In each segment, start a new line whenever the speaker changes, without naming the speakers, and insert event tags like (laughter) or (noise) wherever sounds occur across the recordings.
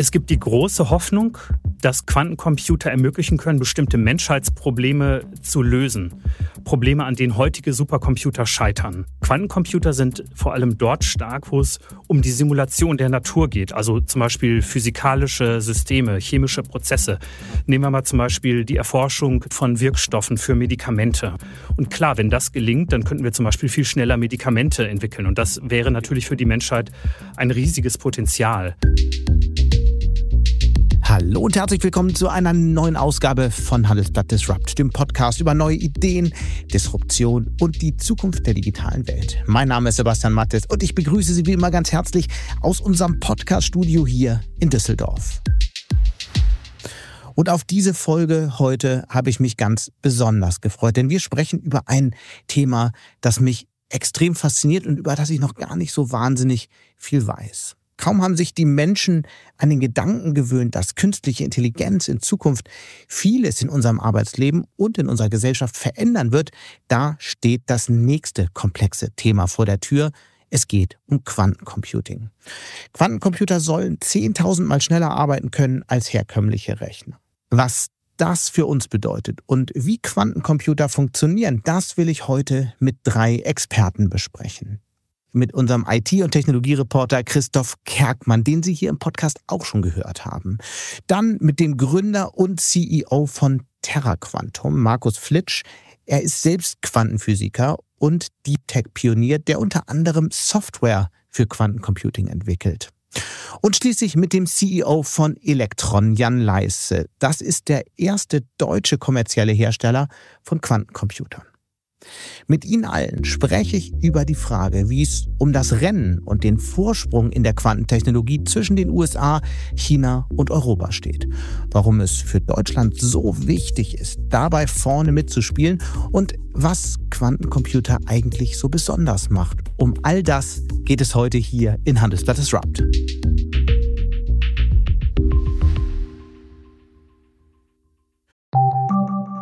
Es gibt die große Hoffnung, dass Quantencomputer ermöglichen können, bestimmte Menschheitsprobleme zu lösen. Probleme, an denen heutige Supercomputer scheitern. Quantencomputer sind vor allem dort stark, wo es um die Simulation der Natur geht, also zum Beispiel physikalische Systeme, chemische Prozesse. Nehmen wir mal zum Beispiel die Erforschung von Wirkstoffen für Medikamente. Und klar, wenn das gelingt, dann könnten wir zum Beispiel viel schneller Medikamente entwickeln. Und das wäre natürlich für die Menschheit ein riesiges Potenzial.
Hallo und herzlich willkommen zu einer neuen Ausgabe von Handelsblatt Disrupt, dem Podcast über neue Ideen, Disruption und die Zukunft der digitalen Welt. Mein Name ist Sebastian Mattes und ich begrüße Sie wie immer ganz herzlich aus unserem Podcast-Studio hier in Düsseldorf. Und auf diese Folge heute habe ich mich ganz besonders gefreut, denn wir sprechen über ein Thema, das mich extrem fasziniert und über das ich noch gar nicht so wahnsinnig viel weiß. Kaum haben sich die Menschen an den Gedanken gewöhnt, dass künstliche Intelligenz in Zukunft vieles in unserem Arbeitsleben und in unserer Gesellschaft verändern wird, da steht das nächste komplexe Thema vor der Tür. Es geht um Quantencomputing. Quantencomputer sollen 10.000 Mal schneller arbeiten können als herkömmliche Rechner. Was das für uns bedeutet und wie Quantencomputer funktionieren, das will ich heute mit drei Experten besprechen mit unserem IT- und Technologiereporter Christoph Kerkmann, den Sie hier im Podcast auch schon gehört haben. Dann mit dem Gründer und CEO von TerraQuantum, Markus Flitsch. Er ist selbst Quantenphysiker und Deep Tech-Pionier, der unter anderem Software für Quantencomputing entwickelt. Und schließlich mit dem CEO von Elektron, Jan Leisse. Das ist der erste deutsche kommerzielle Hersteller von Quantencomputern. Mit Ihnen allen spreche ich über die Frage, wie es um das Rennen und den Vorsprung in der Quantentechnologie zwischen den USA, China und Europa steht. Warum es für Deutschland so wichtig ist, dabei vorne mitzuspielen und was Quantencomputer eigentlich so besonders macht. Um all das geht es heute hier in Handelsblatt Disrupt.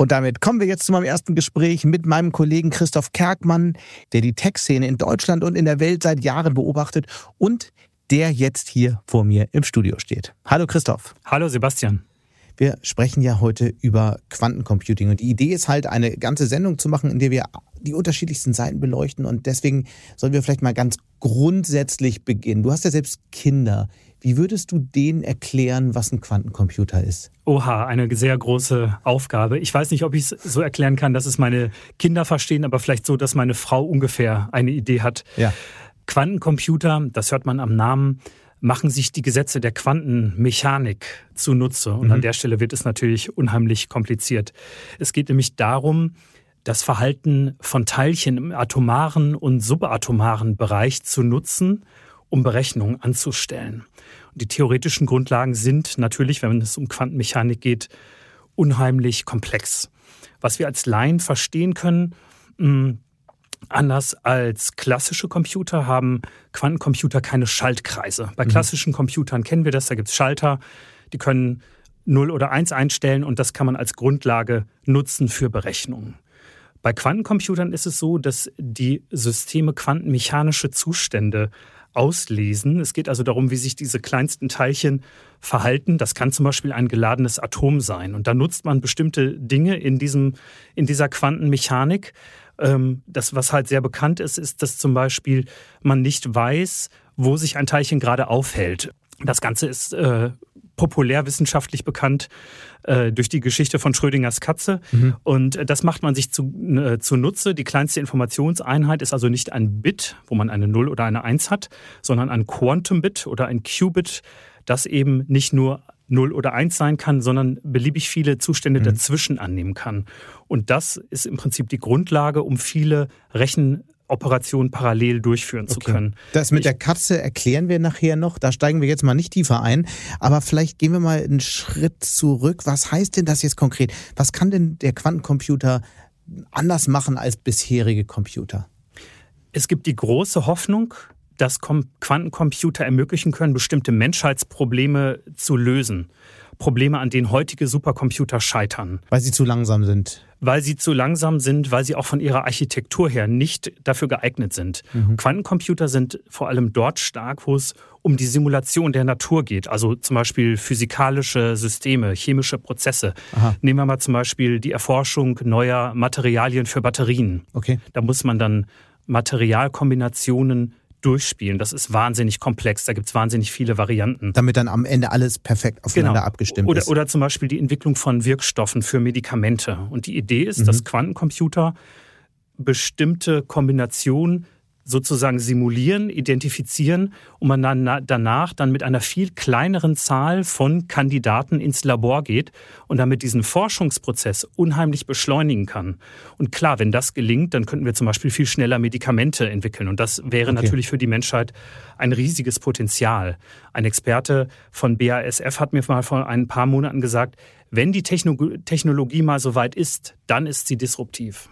Und damit kommen wir jetzt zu meinem ersten Gespräch mit meinem Kollegen Christoph Kerkmann, der die Tech-Szene in Deutschland und in der Welt seit Jahren beobachtet und der jetzt hier vor mir im Studio steht. Hallo Christoph.
Hallo Sebastian.
Wir sprechen ja heute über Quantencomputing und die Idee ist halt, eine ganze Sendung zu machen, in der wir die unterschiedlichsten Seiten beleuchten und deswegen sollen wir vielleicht mal ganz grundsätzlich beginnen. Du hast ja selbst Kinder. Wie würdest du denen erklären, was ein Quantencomputer ist?
Oha, eine sehr große Aufgabe. Ich weiß nicht, ob ich es so erklären kann, dass es meine Kinder verstehen, aber vielleicht so, dass meine Frau ungefähr eine Idee hat. Ja. Quantencomputer, das hört man am Namen, machen sich die Gesetze der Quantenmechanik zunutze. Und mhm. an der Stelle wird es natürlich unheimlich kompliziert. Es geht nämlich darum, das Verhalten von Teilchen im atomaren und subatomaren Bereich zu nutzen, um Berechnungen anzustellen. Und die theoretischen Grundlagen sind natürlich, wenn es um Quantenmechanik geht, unheimlich komplex. Was wir als Laien verstehen können, hm, Anders als klassische Computer haben Quantencomputer keine Schaltkreise. Bei mhm. klassischen Computern kennen wir das, da gibt es Schalter, die können 0 oder 1 einstellen und das kann man als Grundlage nutzen für Berechnungen. Bei Quantencomputern ist es so, dass die Systeme quantenmechanische Zustände auslesen. Es geht also darum, wie sich diese kleinsten Teilchen verhalten. Das kann zum Beispiel ein geladenes Atom sein. Und da nutzt man bestimmte Dinge in, diesem, in dieser Quantenmechanik. Ähm, das, was halt sehr bekannt ist, ist, dass zum Beispiel man nicht weiß, wo sich ein Teilchen gerade aufhält. Das Ganze ist äh, populärwissenschaftlich bekannt äh, durch die Geschichte von Schrödingers Katze. Mhm. Und äh, das macht man sich zu, äh, zunutze. Die kleinste Informationseinheit ist also nicht ein Bit, wo man eine 0 oder eine 1 hat, sondern ein Quantum-Bit oder ein Qubit, das eben nicht nur 0 oder 1 sein kann, sondern beliebig viele Zustände mhm. dazwischen annehmen kann. Und das ist im Prinzip die Grundlage, um viele Rechen Operationen parallel durchführen okay. zu können.
Das mit ich, der Katze erklären wir nachher noch. Da steigen wir jetzt mal nicht tiefer ein. Aber vielleicht gehen wir mal einen Schritt zurück. Was heißt denn das jetzt konkret? Was kann denn der Quantencomputer anders machen als bisherige Computer?
Es gibt die große Hoffnung, dass Quantencomputer ermöglichen können, bestimmte Menschheitsprobleme zu lösen. Probleme, an denen heutige Supercomputer scheitern.
Weil sie zu langsam sind.
Weil sie zu langsam sind, weil sie auch von ihrer Architektur her nicht dafür geeignet sind. Mhm. Quantencomputer sind vor allem dort stark, wo es um die Simulation der Natur geht. Also zum Beispiel physikalische Systeme, chemische Prozesse. Aha. Nehmen wir mal zum Beispiel die Erforschung neuer Materialien für Batterien. Okay. Da muss man dann Materialkombinationen durchspielen. Das ist wahnsinnig komplex. Da gibt es wahnsinnig viele Varianten.
Damit dann am Ende alles perfekt aufeinander genau. abgestimmt
oder,
ist.
Oder zum Beispiel die Entwicklung von Wirkstoffen für Medikamente. Und die Idee ist, mhm. dass Quantencomputer bestimmte Kombinationen sozusagen simulieren, identifizieren und man dann danach dann mit einer viel kleineren Zahl von Kandidaten ins Labor geht und damit diesen Forschungsprozess unheimlich beschleunigen kann. Und klar, wenn das gelingt, dann könnten wir zum Beispiel viel schneller Medikamente entwickeln. Und das wäre okay. natürlich für die Menschheit ein riesiges Potenzial. Ein Experte von BASF hat mir mal vor ein paar Monaten gesagt, wenn die Technologie mal so weit ist, dann ist sie disruptiv.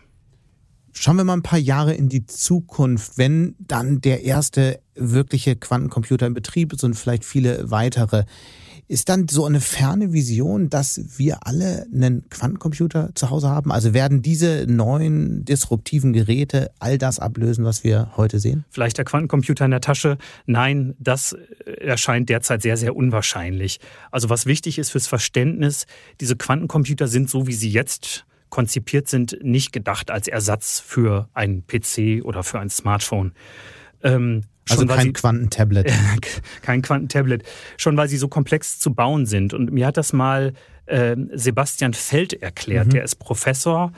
Schauen wir mal ein paar Jahre in die Zukunft, wenn dann der erste wirkliche Quantencomputer in Betrieb ist und vielleicht viele weitere. Ist dann so eine ferne Vision, dass wir alle einen Quantencomputer zu Hause haben? Also werden diese neuen disruptiven Geräte all das ablösen, was wir heute sehen?
Vielleicht der Quantencomputer in der Tasche? Nein, das erscheint derzeit sehr, sehr unwahrscheinlich. Also was wichtig ist fürs Verständnis, diese Quantencomputer sind so, wie sie jetzt konzipiert sind, nicht gedacht als Ersatz für einen PC oder für ein Smartphone.
Ähm, also kein sie, Quantentablet. (laughs)
kein Quantentablet. Schon weil sie so komplex zu bauen sind. Und mir hat das mal äh, Sebastian Feld erklärt. Mhm. Der ist Professor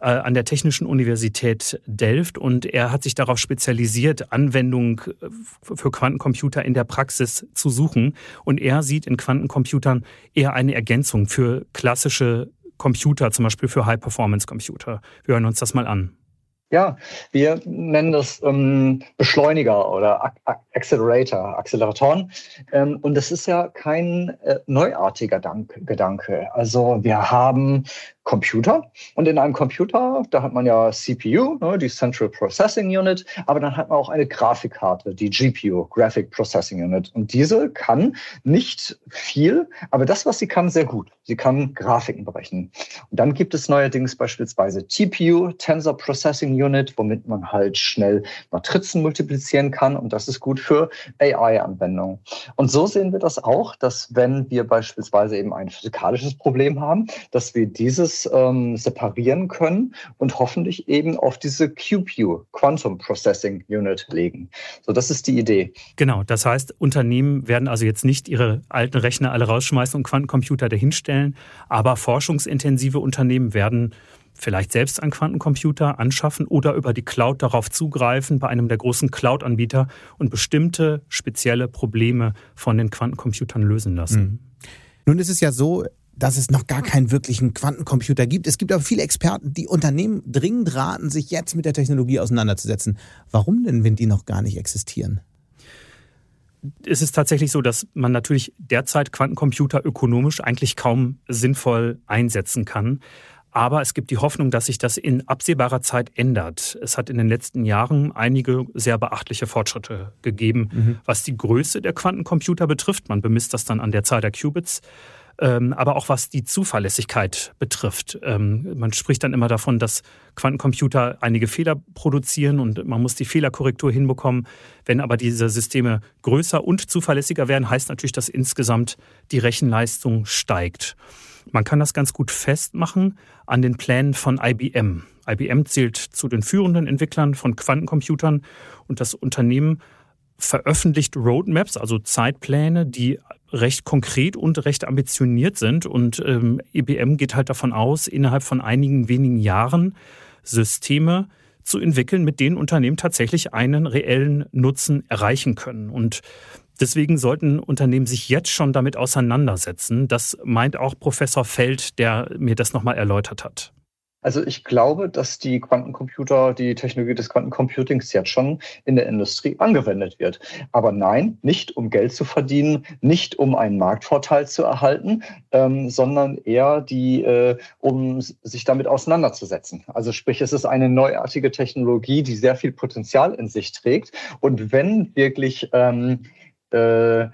äh, an der Technischen Universität Delft und er hat sich darauf spezialisiert, Anwendungen äh, für Quantencomputer in der Praxis zu suchen. Und er sieht in Quantencomputern eher eine Ergänzung für klassische Computer, zum Beispiel für High-Performance-Computer. Wir hören uns das mal an.
Ja, wir nennen das ähm, Beschleuniger oder Accelerator, Acceleratoren. Ähm, und das ist ja kein äh, neuartiger Dank Gedanke. Also wir haben Computer. Und in einem Computer, da hat man ja CPU, ne, die Central Processing Unit, aber dann hat man auch eine Grafikkarte, die GPU, Graphic Processing Unit. Und diese kann nicht viel, aber das, was sie kann, sehr gut. Sie kann Grafiken berechnen. Und dann gibt es neuerdings beispielsweise TPU, Tensor Processing Unit, womit man halt schnell Matrizen multiplizieren kann. Und das ist gut für AI-Anwendungen. Und so sehen wir das auch, dass wenn wir beispielsweise eben ein physikalisches Problem haben, dass wir dieses ähm, separieren können und hoffentlich eben auf diese QPU, Quantum Processing Unit, legen. So, das ist die Idee.
Genau, das heißt, Unternehmen werden also jetzt nicht ihre alten Rechner alle rausschmeißen und Quantencomputer dahinstellen, aber forschungsintensive Unternehmen werden vielleicht selbst einen Quantencomputer anschaffen oder über die Cloud darauf zugreifen bei einem der großen Cloud-Anbieter und bestimmte spezielle Probleme von den Quantencomputern lösen lassen. Mhm.
Nun ist es ja so, dass es noch gar keinen wirklichen Quantencomputer gibt. Es gibt aber viele Experten, die Unternehmen dringend raten, sich jetzt mit der Technologie auseinanderzusetzen. Warum denn, wenn die noch gar nicht existieren?
Es ist tatsächlich so, dass man natürlich derzeit Quantencomputer ökonomisch eigentlich kaum sinnvoll einsetzen kann. Aber es gibt die Hoffnung, dass sich das in absehbarer Zeit ändert. Es hat in den letzten Jahren einige sehr beachtliche Fortschritte gegeben, mhm. was die Größe der Quantencomputer betrifft. Man bemisst das dann an der Zahl der Qubits ähm, aber auch was die Zuverlässigkeit betrifft. Ähm, man spricht dann immer davon, dass Quantencomputer einige Fehler produzieren und man muss die Fehlerkorrektur hinbekommen. Wenn aber diese Systeme größer und zuverlässiger werden, heißt natürlich, dass insgesamt die Rechenleistung steigt. Man kann das ganz gut festmachen an den Plänen von IBM. IBM zählt zu den führenden Entwicklern von Quantencomputern und das Unternehmen veröffentlicht Roadmaps, also Zeitpläne, die recht konkret und recht ambitioniert sind. Und ähm, IBM geht halt davon aus, innerhalb von einigen wenigen Jahren Systeme zu entwickeln, mit denen Unternehmen tatsächlich einen reellen Nutzen erreichen können. Und deswegen sollten Unternehmen sich jetzt schon damit auseinandersetzen. Das meint auch Professor Feld, der mir das nochmal erläutert hat.
Also ich glaube, dass die Quantencomputer, die Technologie des Quantencomputings jetzt schon in der Industrie angewendet wird. Aber nein, nicht um Geld zu verdienen, nicht um einen Marktvorteil zu erhalten, ähm, sondern eher die, äh, um sich damit auseinanderzusetzen. Also sprich, es ist eine neuartige Technologie, die sehr viel Potenzial in sich trägt. Und wenn wirklich ähm, äh,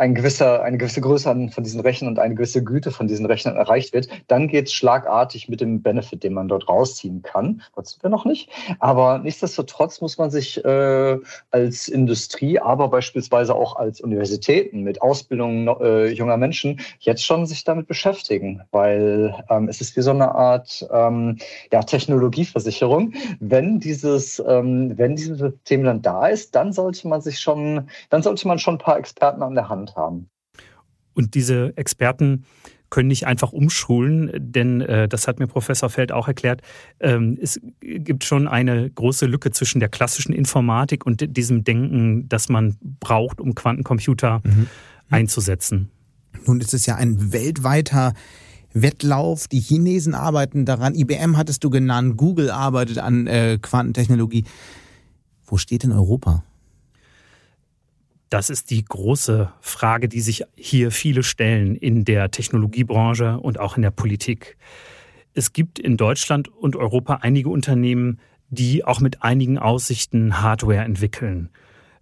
ein gewisser, eine gewisse Größe von diesen Rechnern und eine gewisse Güte von diesen Rechnern erreicht wird, dann geht es schlagartig mit dem Benefit, den man dort rausziehen kann. Das wir noch nicht. Aber nichtsdestotrotz muss man sich äh, als Industrie, aber beispielsweise auch als Universitäten mit Ausbildung äh, junger Menschen jetzt schon sich damit beschäftigen, weil ähm, es ist wie so eine Art ähm, ja, Technologieversicherung. Wenn dieses, ähm, wenn dieses System dann da ist, dann sollte man sich schon, dann sollte man schon ein paar Experten an der Hand gelernt haben.
Und diese Experten können nicht einfach umschulen, denn äh, das hat mir Professor Feld auch erklärt. Ähm, es gibt schon eine große Lücke zwischen der klassischen Informatik und diesem Denken, das man braucht, um Quantencomputer mhm. einzusetzen.
Nun ist es ja ein weltweiter Wettlauf. Die Chinesen arbeiten daran. IBM hattest du genannt. Google arbeitet an äh, Quantentechnologie. Wo steht denn Europa?
Das ist die große Frage, die sich hier viele stellen in der Technologiebranche und auch in der Politik. Es gibt in Deutschland und Europa einige Unternehmen, die auch mit einigen Aussichten Hardware entwickeln.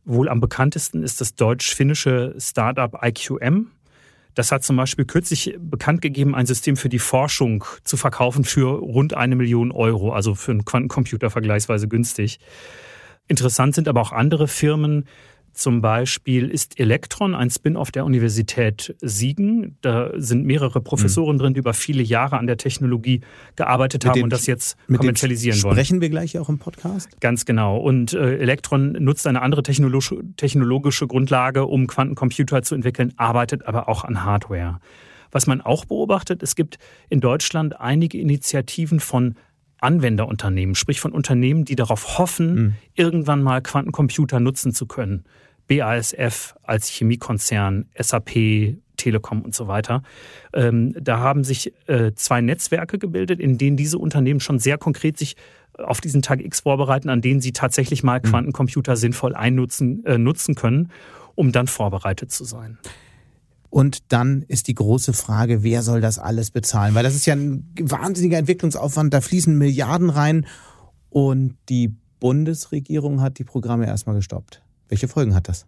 Wohl am bekanntesten ist das deutsch-finnische Startup IQM. Das hat zum Beispiel kürzlich bekannt gegeben, ein System für die Forschung zu verkaufen für rund eine Million Euro, also für einen Quantencomputer vergleichsweise günstig. Interessant sind aber auch andere Firmen, zum Beispiel ist Elektron ein Spin-off der Universität Siegen. Da sind mehrere Professoren mhm. drin, die über viele Jahre an der Technologie gearbeitet mit haben und das jetzt kommerzialisieren wollen.
Sprechen wir gleich auch im Podcast?
Ganz genau. Und äh, Elektron nutzt eine andere technologische, technologische Grundlage, um Quantencomputer zu entwickeln, arbeitet aber auch an Hardware. Was man auch beobachtet, es gibt in Deutschland einige Initiativen von Anwenderunternehmen, sprich von Unternehmen, die darauf hoffen, mhm. irgendwann mal Quantencomputer nutzen zu können. BASF als Chemiekonzern, SAP, Telekom und so weiter. Ähm, da haben sich äh, zwei Netzwerke gebildet, in denen diese Unternehmen schon sehr konkret sich auf diesen Tag X vorbereiten, an denen sie tatsächlich mal mhm. Quantencomputer sinnvoll einnutzen äh, nutzen können, um dann vorbereitet zu sein.
Und dann ist die große Frage, wer soll das alles bezahlen? Weil das ist ja ein wahnsinniger Entwicklungsaufwand, da fließen Milliarden rein und die Bundesregierung hat die Programme erstmal gestoppt. Welche Folgen hat das?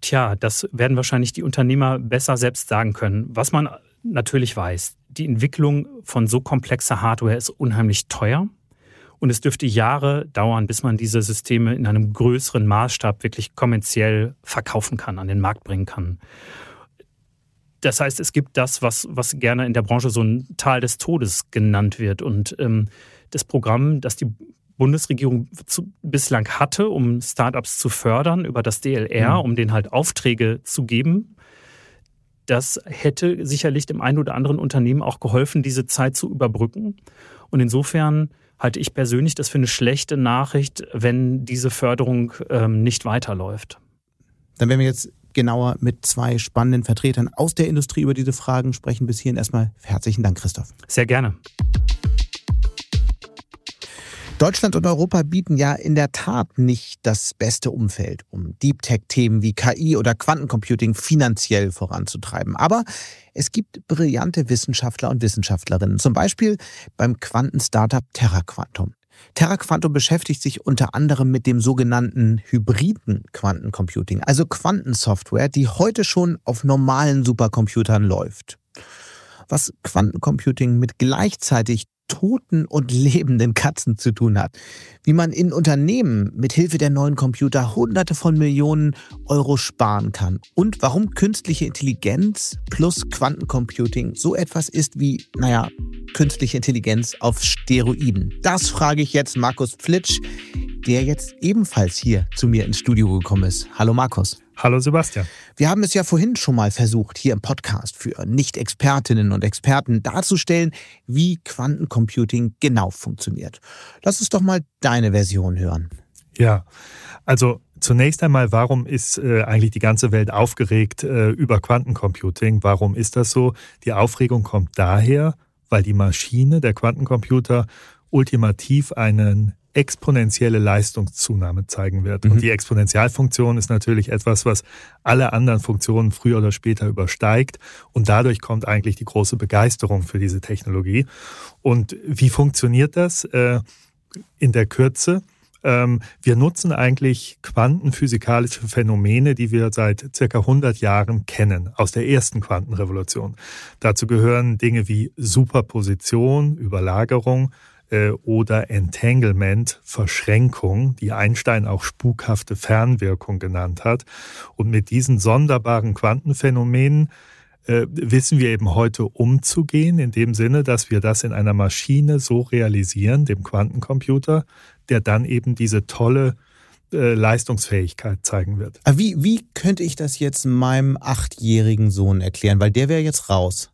Tja, das werden wahrscheinlich die Unternehmer besser selbst sagen können. Was man natürlich weiß, die Entwicklung von so komplexer Hardware ist unheimlich teuer. Und es dürfte Jahre dauern, bis man diese Systeme in einem größeren Maßstab wirklich kommerziell verkaufen kann, an den Markt bringen kann. Das heißt, es gibt das, was, was gerne in der Branche so ein Tal des Todes genannt wird. Und ähm, das Programm, das die Bundesregierung zu, bislang hatte, um Startups zu fördern über das DLR, mhm. um denen halt Aufträge zu geben. Das hätte sicherlich dem einen oder anderen Unternehmen auch geholfen, diese Zeit zu überbrücken. Und insofern halte ich persönlich das für eine schlechte Nachricht, wenn diese Förderung ähm, nicht weiterläuft.
Dann werden wir jetzt genauer mit zwei spannenden Vertretern aus der Industrie über diese Fragen sprechen. Bis hierhin erstmal herzlichen Dank, Christoph.
Sehr gerne.
Deutschland und Europa bieten ja in der Tat nicht das beste Umfeld, um Deep Tech-Themen wie KI oder Quantencomputing finanziell voranzutreiben. Aber es gibt brillante Wissenschaftler und Wissenschaftlerinnen, zum Beispiel beim Quantenstartup TerraQuantum. TerraQuantum beschäftigt sich unter anderem mit dem sogenannten hybriden Quantencomputing, also Quantensoftware, die heute schon auf normalen Supercomputern läuft. Was Quantencomputing mit gleichzeitig toten und lebenden Katzen zu tun hat. Wie man in Unternehmen mit Hilfe der neuen Computer Hunderte von Millionen Euro sparen kann. Und warum künstliche Intelligenz plus Quantencomputing so etwas ist wie, naja, künstliche Intelligenz auf Steroiden. Das frage ich jetzt Markus Pflitsch, der jetzt ebenfalls hier zu mir ins Studio gekommen ist. Hallo Markus.
Hallo Sebastian.
Wir haben es ja vorhin schon mal versucht, hier im Podcast für Nicht-Expertinnen und Experten darzustellen, wie Quantencomputing genau funktioniert. Lass uns doch mal deine Version hören.
Ja, also zunächst einmal, warum ist äh, eigentlich die ganze Welt aufgeregt äh, über Quantencomputing? Warum ist das so? Die Aufregung kommt daher, weil die Maschine, der Quantencomputer, ultimativ einen exponentielle Leistungszunahme zeigen wird. Mhm. Und die Exponentialfunktion ist natürlich etwas, was alle anderen Funktionen früher oder später übersteigt. Und dadurch kommt eigentlich die große Begeisterung für diese Technologie. Und wie funktioniert das äh, in der Kürze? Ähm, wir nutzen eigentlich quantenphysikalische Phänomene, die wir seit circa 100 Jahren kennen, aus der ersten Quantenrevolution. Dazu gehören Dinge wie Superposition, Überlagerung, oder Entanglement, Verschränkung, die Einstein auch spukhafte Fernwirkung genannt hat. Und mit diesen sonderbaren Quantenphänomenen äh, wissen wir eben heute umzugehen, in dem Sinne, dass wir das in einer Maschine so realisieren, dem Quantencomputer, der dann eben diese tolle äh, Leistungsfähigkeit zeigen wird.
wie, wie könnte ich das jetzt meinem achtjährigen Sohn erklären? Weil der wäre jetzt raus.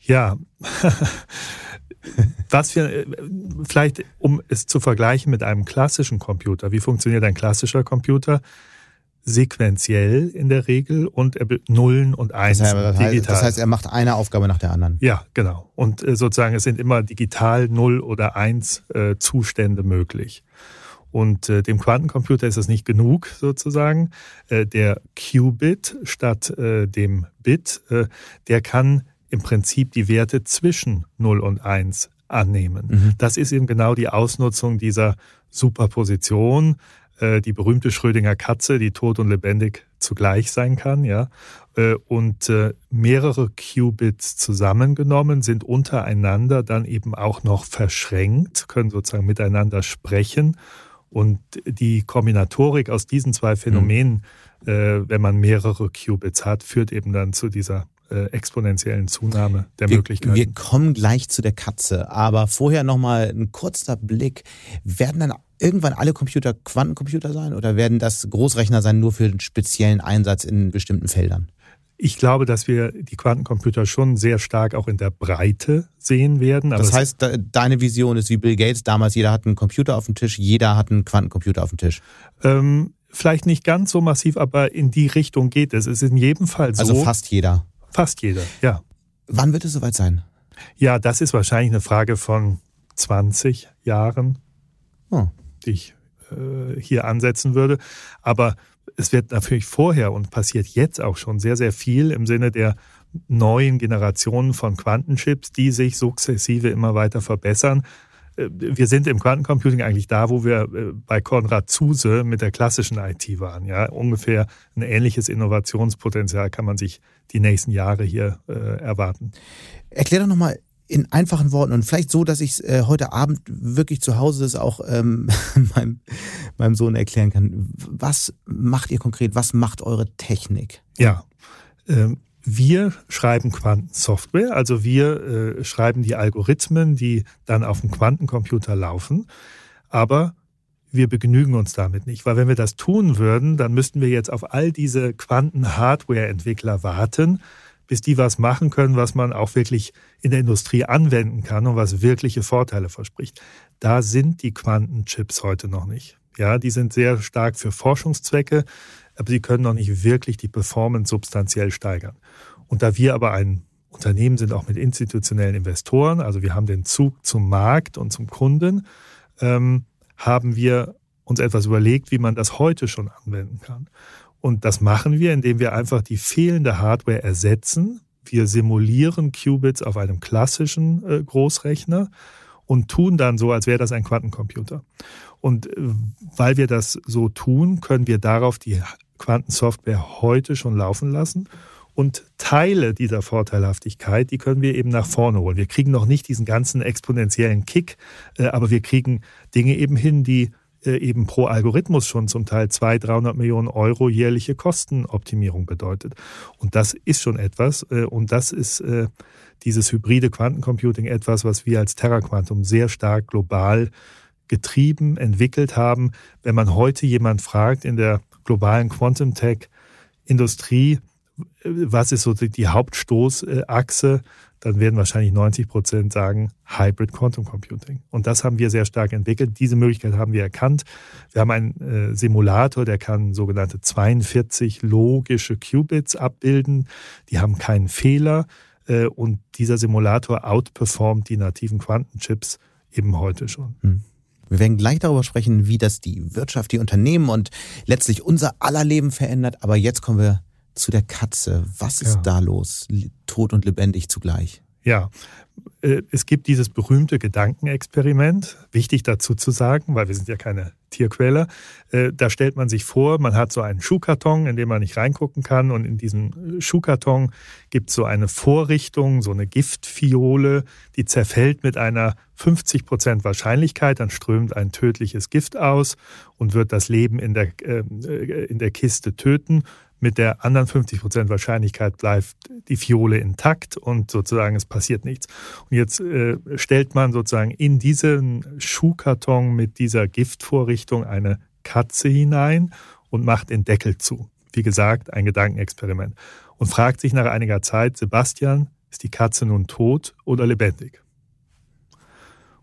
Ja, (laughs) was wir äh, vielleicht, um es zu vergleichen mit einem klassischen Computer, wie funktioniert ein klassischer Computer? Sequenziell in der Regel und er Nullen und Einsen
das heißt, digital. Das heißt, er macht eine Aufgabe nach der anderen.
Ja, genau. Und äh, sozusagen es sind immer digital Null oder Eins äh, Zustände möglich. Und dem Quantencomputer ist das nicht genug sozusagen. Der Qubit statt dem Bit, der kann im Prinzip die Werte zwischen 0 und 1 annehmen. Mhm. Das ist eben genau die Ausnutzung dieser Superposition, äh, die berühmte Schrödinger Katze, die tot und lebendig zugleich sein kann, ja. Äh, und äh, mehrere Qubits zusammengenommen sind untereinander dann eben auch noch verschränkt, können sozusagen miteinander sprechen. Und die Kombinatorik aus diesen zwei Phänomenen, mhm. wenn man mehrere Qubits hat, führt eben dann zu dieser äh, exponentiellen Zunahme der
wir,
Möglichkeiten.
Wir kommen gleich zu der Katze, aber vorher nochmal ein kurzer Blick. Werden dann irgendwann alle Computer Quantencomputer sein oder werden das Großrechner sein nur für einen speziellen Einsatz in bestimmten Feldern?
Ich glaube, dass wir die Quantencomputer schon sehr stark auch in der Breite sehen werden.
das heißt, deine Vision ist wie Bill Gates damals, jeder hat einen Computer auf dem Tisch, jeder hat einen Quantencomputer auf dem Tisch.
Ähm, vielleicht nicht ganz so massiv, aber in die Richtung geht es. Es ist in jedem Fall so.
Also fast jeder.
Fast jeder, ja.
Wann wird es soweit sein?
Ja, das ist wahrscheinlich eine Frage von 20 Jahren, oh. die ich äh, hier ansetzen würde. Aber es wird natürlich vorher und passiert jetzt auch schon sehr, sehr viel im Sinne der neuen Generationen von Quantenchips, die sich sukzessive immer weiter verbessern. Äh, wir sind im Quantencomputing eigentlich da, wo wir äh, bei Konrad Zuse mit der klassischen IT waren. Ja, ungefähr ein ähnliches Innovationspotenzial kann man sich die nächsten Jahre hier äh, erwarten.
Erklär doch nochmal in einfachen Worten und vielleicht so, dass ich es äh, heute Abend wirklich zu Hause ist, auch ähm, (laughs) meinem, meinem Sohn erklären kann. Was macht ihr konkret? Was macht eure Technik?
Ja, ähm, wir schreiben Quantensoftware, also wir äh, schreiben die Algorithmen, die dann auf dem Quantencomputer laufen. Aber wir begnügen uns damit nicht, weil wenn wir das tun würden, dann müssten wir jetzt auf all diese Quanten-Hardware-Entwickler warten, bis die was machen können, was man auch wirklich in der Industrie anwenden kann und was wirkliche Vorteile verspricht. Da sind die Quantenchips heute noch nicht. Ja, die sind sehr stark für Forschungszwecke, aber sie können noch nicht wirklich die Performance substanziell steigern. Und da wir aber ein Unternehmen sind, auch mit institutionellen Investoren, also wir haben den Zug zum Markt und zum Kunden, ähm, haben wir uns etwas überlegt, wie man das heute schon anwenden kann. Und das machen wir, indem wir einfach die fehlende Hardware ersetzen. Wir simulieren Qubits auf einem klassischen äh, Großrechner und tun dann so, als wäre das ein Quantencomputer. Und äh, weil wir das so tun, können wir darauf die Quantensoftware heute schon laufen lassen. Und Teile dieser Vorteilhaftigkeit, die können wir eben nach vorne holen. Wir kriegen noch nicht diesen ganzen exponentiellen Kick, äh, aber wir kriegen Dinge eben hin, die äh, eben pro Algorithmus schon zum Teil 200, 300 Millionen Euro jährliche Kostenoptimierung bedeutet. Und das ist schon etwas. Äh, und das ist dieses hybride Quantencomputing etwas, was wir als Terra Quantum sehr stark global getrieben, entwickelt haben. Wenn man heute jemand fragt in der globalen Quantum Tech Industrie, was ist so die Hauptstoßachse, dann werden wahrscheinlich 90 Prozent sagen Hybrid Quantum Computing. Und das haben wir sehr stark entwickelt. Diese Möglichkeit haben wir erkannt. Wir haben einen äh, Simulator, der kann sogenannte 42 logische Qubits abbilden. Die haben keinen Fehler. Äh, und dieser Simulator outperformt die nativen Quantenchips eben heute schon. Hm.
Wir werden gleich darüber sprechen, wie das die Wirtschaft, die Unternehmen und letztlich unser aller Leben verändert. Aber jetzt kommen wir zu der Katze. Was ist ja. da los? Tot und lebendig zugleich.
Ja, äh, es gibt dieses berühmte Gedankenexperiment, wichtig dazu zu sagen, weil wir sind ja keine Tierquäler. Äh, da stellt man sich vor, man hat so einen Schuhkarton, in den man nicht reingucken kann und in diesem Schuhkarton gibt es so eine Vorrichtung, so eine Giftfiole, die zerfällt mit einer 50 Prozent Wahrscheinlichkeit, dann strömt ein tödliches Gift aus und wird das Leben in der, ähm, äh, in der Kiste töten mit der anderen 50 Prozent Wahrscheinlichkeit bleibt die Fiole intakt und sozusagen es passiert nichts. Und jetzt äh, stellt man sozusagen in diesen Schuhkarton mit dieser Giftvorrichtung eine Katze hinein und macht den Deckel zu. Wie gesagt, ein Gedankenexperiment. Und fragt sich nach einiger Zeit, Sebastian, ist die Katze nun tot oder lebendig?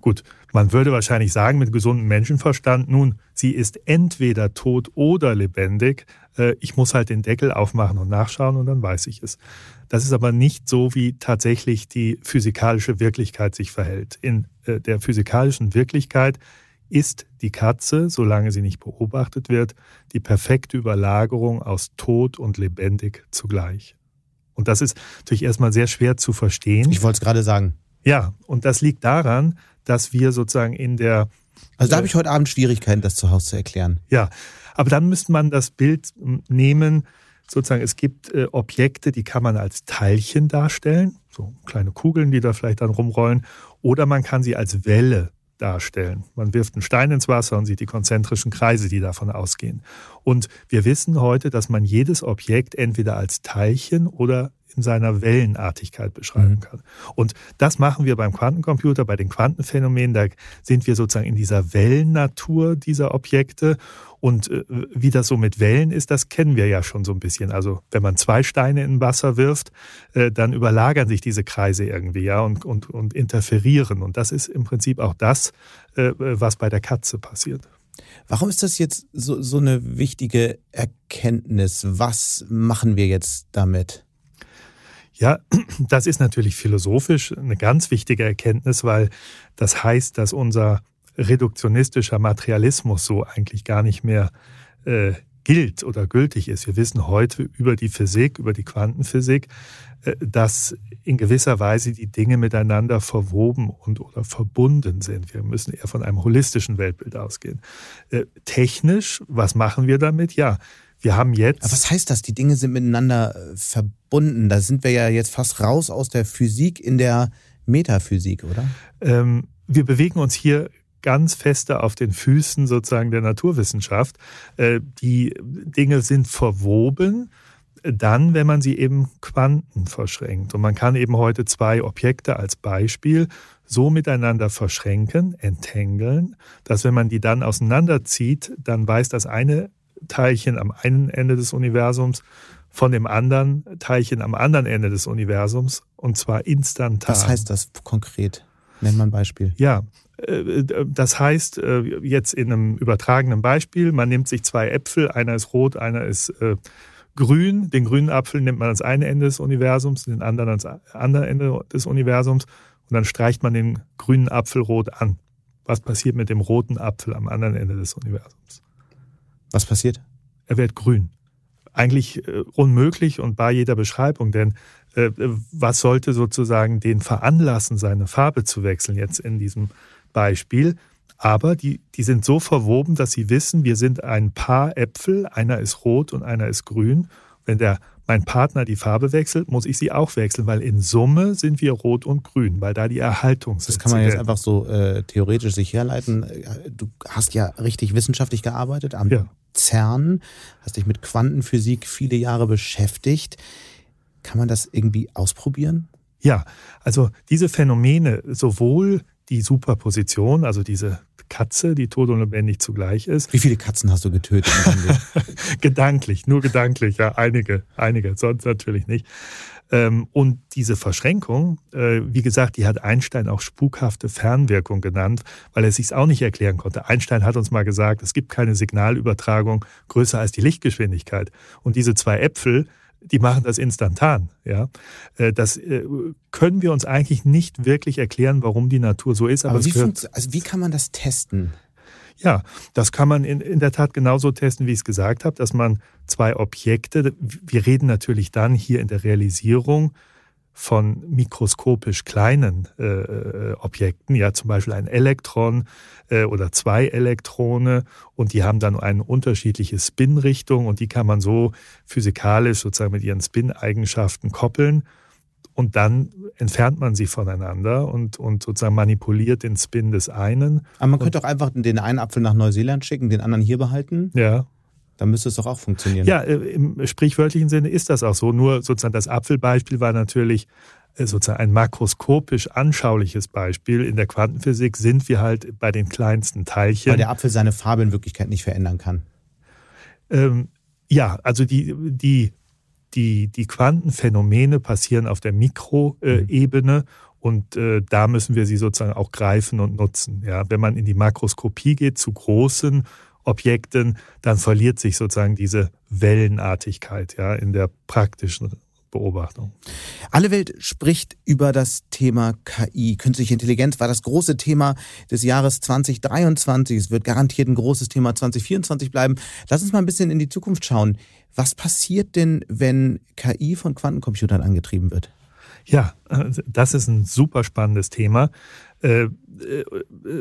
Gut, man würde wahrscheinlich sagen mit gesundem Menschenverstand, nun, sie ist entweder tot oder lebendig. Äh, ich muss halt den Deckel aufmachen und nachschauen und dann weiß ich es. Das ist aber nicht so, wie tatsächlich die physikalische Wirklichkeit sich verhält. In äh, der physikalischen Wirklichkeit ist die Katze, solange sie nicht beobachtet wird, die perfekte Überlagerung aus tot und lebendig zugleich. Und das ist natürlich erstmal sehr schwer zu verstehen.
Ich wollte es gerade sagen.
Ja, und das liegt daran, dass wir sozusagen in der.
Also da äh, habe ich heute Abend Schwierigkeiten, das zu Hause zu erklären.
Ja, aber dann müsste man das Bild nehmen, sozusagen, es gibt äh, Objekte, die kann man als Teilchen darstellen, so kleine Kugeln, die da vielleicht dann rumrollen, oder man kann sie als Welle darstellen. Man wirft einen Stein ins Wasser und sieht die konzentrischen Kreise, die davon ausgehen. Und wir wissen heute, dass man jedes Objekt entweder als Teilchen oder in seiner Wellenartigkeit beschreiben mhm. kann. Und das machen wir beim Quantencomputer, bei den Quantenphänomenen. Da sind wir sozusagen in dieser Wellennatur dieser Objekte. Und äh, wie das so mit Wellen ist, das kennen wir ja schon so ein bisschen. Also wenn man zwei Steine in Wasser wirft, äh, dann überlagern sich diese Kreise irgendwie ja und, und, und interferieren. Und das ist im Prinzip auch das, äh, was bei der Katze passiert.
Warum ist das jetzt so, so eine wichtige Erkenntnis? Was machen wir jetzt damit?
Ja, (clears throat) das ist natürlich philosophisch eine ganz wichtige Erkenntnis, weil das heißt, dass unser reduktionistischer Materialismus so eigentlich gar nicht mehr äh, gilt oder gültig ist. Wir wissen heute über die Physik, über die Quantenphysik, äh, dass in gewisser Weise die Dinge miteinander verwoben und oder verbunden sind. Wir müssen eher von einem holistischen Weltbild ausgehen. Äh, technisch, was machen wir damit? Ja, wir haben jetzt.
Aber was heißt das? Die Dinge sind miteinander äh, verbunden. Da sind wir ja jetzt fast raus aus der Physik in der Metaphysik, oder?
Ähm, wir bewegen uns hier ganz feste auf den Füßen sozusagen der Naturwissenschaft. Äh, die Dinge sind verwoben dann, wenn man sie eben Quanten verschränkt. Und man kann eben heute zwei Objekte als Beispiel so miteinander verschränken, entangeln, dass wenn man die dann auseinanderzieht, dann weiß das eine Teilchen am einen Ende des Universums von dem anderen Teilchen am anderen Ende des Universums und zwar instantan.
Was heißt das konkret? Nenn mal ein Beispiel.
Ja, äh, das heißt, äh, jetzt in einem übertragenen Beispiel, man nimmt sich zwei Äpfel, einer ist rot, einer ist äh, grün. Den grünen Apfel nimmt man ans eine Ende des Universums, den anderen ans andere Ende des Universums und dann streicht man den grünen Apfel rot an. Was passiert mit dem roten Apfel am anderen Ende des Universums?
Was passiert?
Er wird grün. Eigentlich äh, unmöglich und bei jeder Beschreibung, denn äh, was sollte sozusagen den veranlassen, seine Farbe zu wechseln jetzt in diesem Beispiel? Aber die, die sind so verwoben, dass sie wissen, wir sind ein Paar Äpfel, einer ist rot und einer ist grün. Wenn der mein Partner die Farbe wechselt, muss ich sie auch wechseln, weil in Summe sind wir rot und grün, weil da die Erhaltung.
Das kann man jetzt einfach so äh, theoretisch sich herleiten. Du hast ja richtig wissenschaftlich gearbeitet am ja. CERN, hast dich mit Quantenphysik viele Jahre beschäftigt. Kann man das irgendwie ausprobieren?
Ja, also diese Phänomene, sowohl die Superposition, also diese Katze, die tot und lebendig zugleich ist.
Wie viele Katzen hast du getötet? (laughs)
gedanklich, nur gedanklich, ja, einige, einige, sonst natürlich nicht. Ähm, und diese Verschränkung, äh, wie gesagt, die hat Einstein auch spukhafte Fernwirkung genannt, weil er sich auch nicht erklären konnte. Einstein hat uns mal gesagt, es gibt keine Signalübertragung größer als die Lichtgeschwindigkeit. Und diese zwei Äpfel die machen das instantan. Ja, äh, das äh, können wir uns eigentlich nicht wirklich erklären, warum die Natur so ist.
Aber, aber wie, also wie kann man das testen?
Ja, das kann man in, in der Tat genauso testen, wie ich es gesagt habe, dass man zwei Objekte, wir reden natürlich dann hier in der Realisierung von mikroskopisch kleinen äh, äh, Objekten, ja zum Beispiel ein Elektron äh, oder zwei Elektrone und die haben dann eine unterschiedliche Spinrichtung und die kann man so physikalisch sozusagen mit ihren Spin-Eigenschaften koppeln und dann entfernt man sie voneinander und, und sozusagen manipuliert den Spin des einen.
Aber man könnte auch einfach den einen Apfel nach Neuseeland schicken, den anderen hier behalten.
Ja.
Dann müsste es doch auch funktionieren.
Ja, äh, im sprichwörtlichen Sinne ist das auch so. Nur sozusagen das Apfelbeispiel war natürlich äh, sozusagen ein makroskopisch anschauliches Beispiel. In der Quantenphysik sind wir halt bei den kleinsten Teilchen.
Weil der Apfel seine Farbe in Wirklichkeit nicht verändern kann.
Ähm, ja, also die, die, die, die Quantenphänomene passieren auf der Mikroebene. Mhm. Und äh, da müssen wir sie sozusagen auch greifen und nutzen. Ja, wenn man in die Makroskopie geht, zu großen Objekten, dann verliert sich sozusagen diese Wellenartigkeit ja, in der praktischen Beobachtung.
Alle Welt spricht über das Thema KI. Künstliche Intelligenz war das große Thema des Jahres 2023. Es wird garantiert ein großes Thema 2024 bleiben. Lass uns mal ein bisschen in die Zukunft schauen. Was passiert denn, wenn KI von Quantencomputern angetrieben wird?
Ja, das ist ein super spannendes Thema. Äh, äh,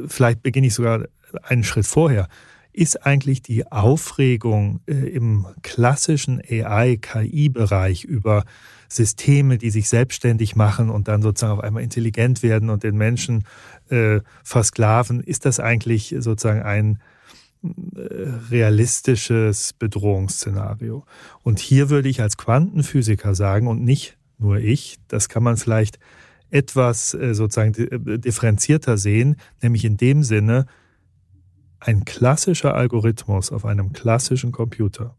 vielleicht beginne ich sogar einen Schritt vorher ist eigentlich die Aufregung äh, im klassischen AI-KI-Bereich über Systeme, die sich selbstständig machen und dann sozusagen auf einmal intelligent werden und den Menschen äh, versklaven, ist das eigentlich sozusagen ein äh, realistisches Bedrohungsszenario. Und hier würde ich als Quantenphysiker sagen, und nicht nur ich, das kann man vielleicht etwas äh, sozusagen differenzierter sehen, nämlich in dem Sinne, ein klassischer Algorithmus auf einem klassischen Computer,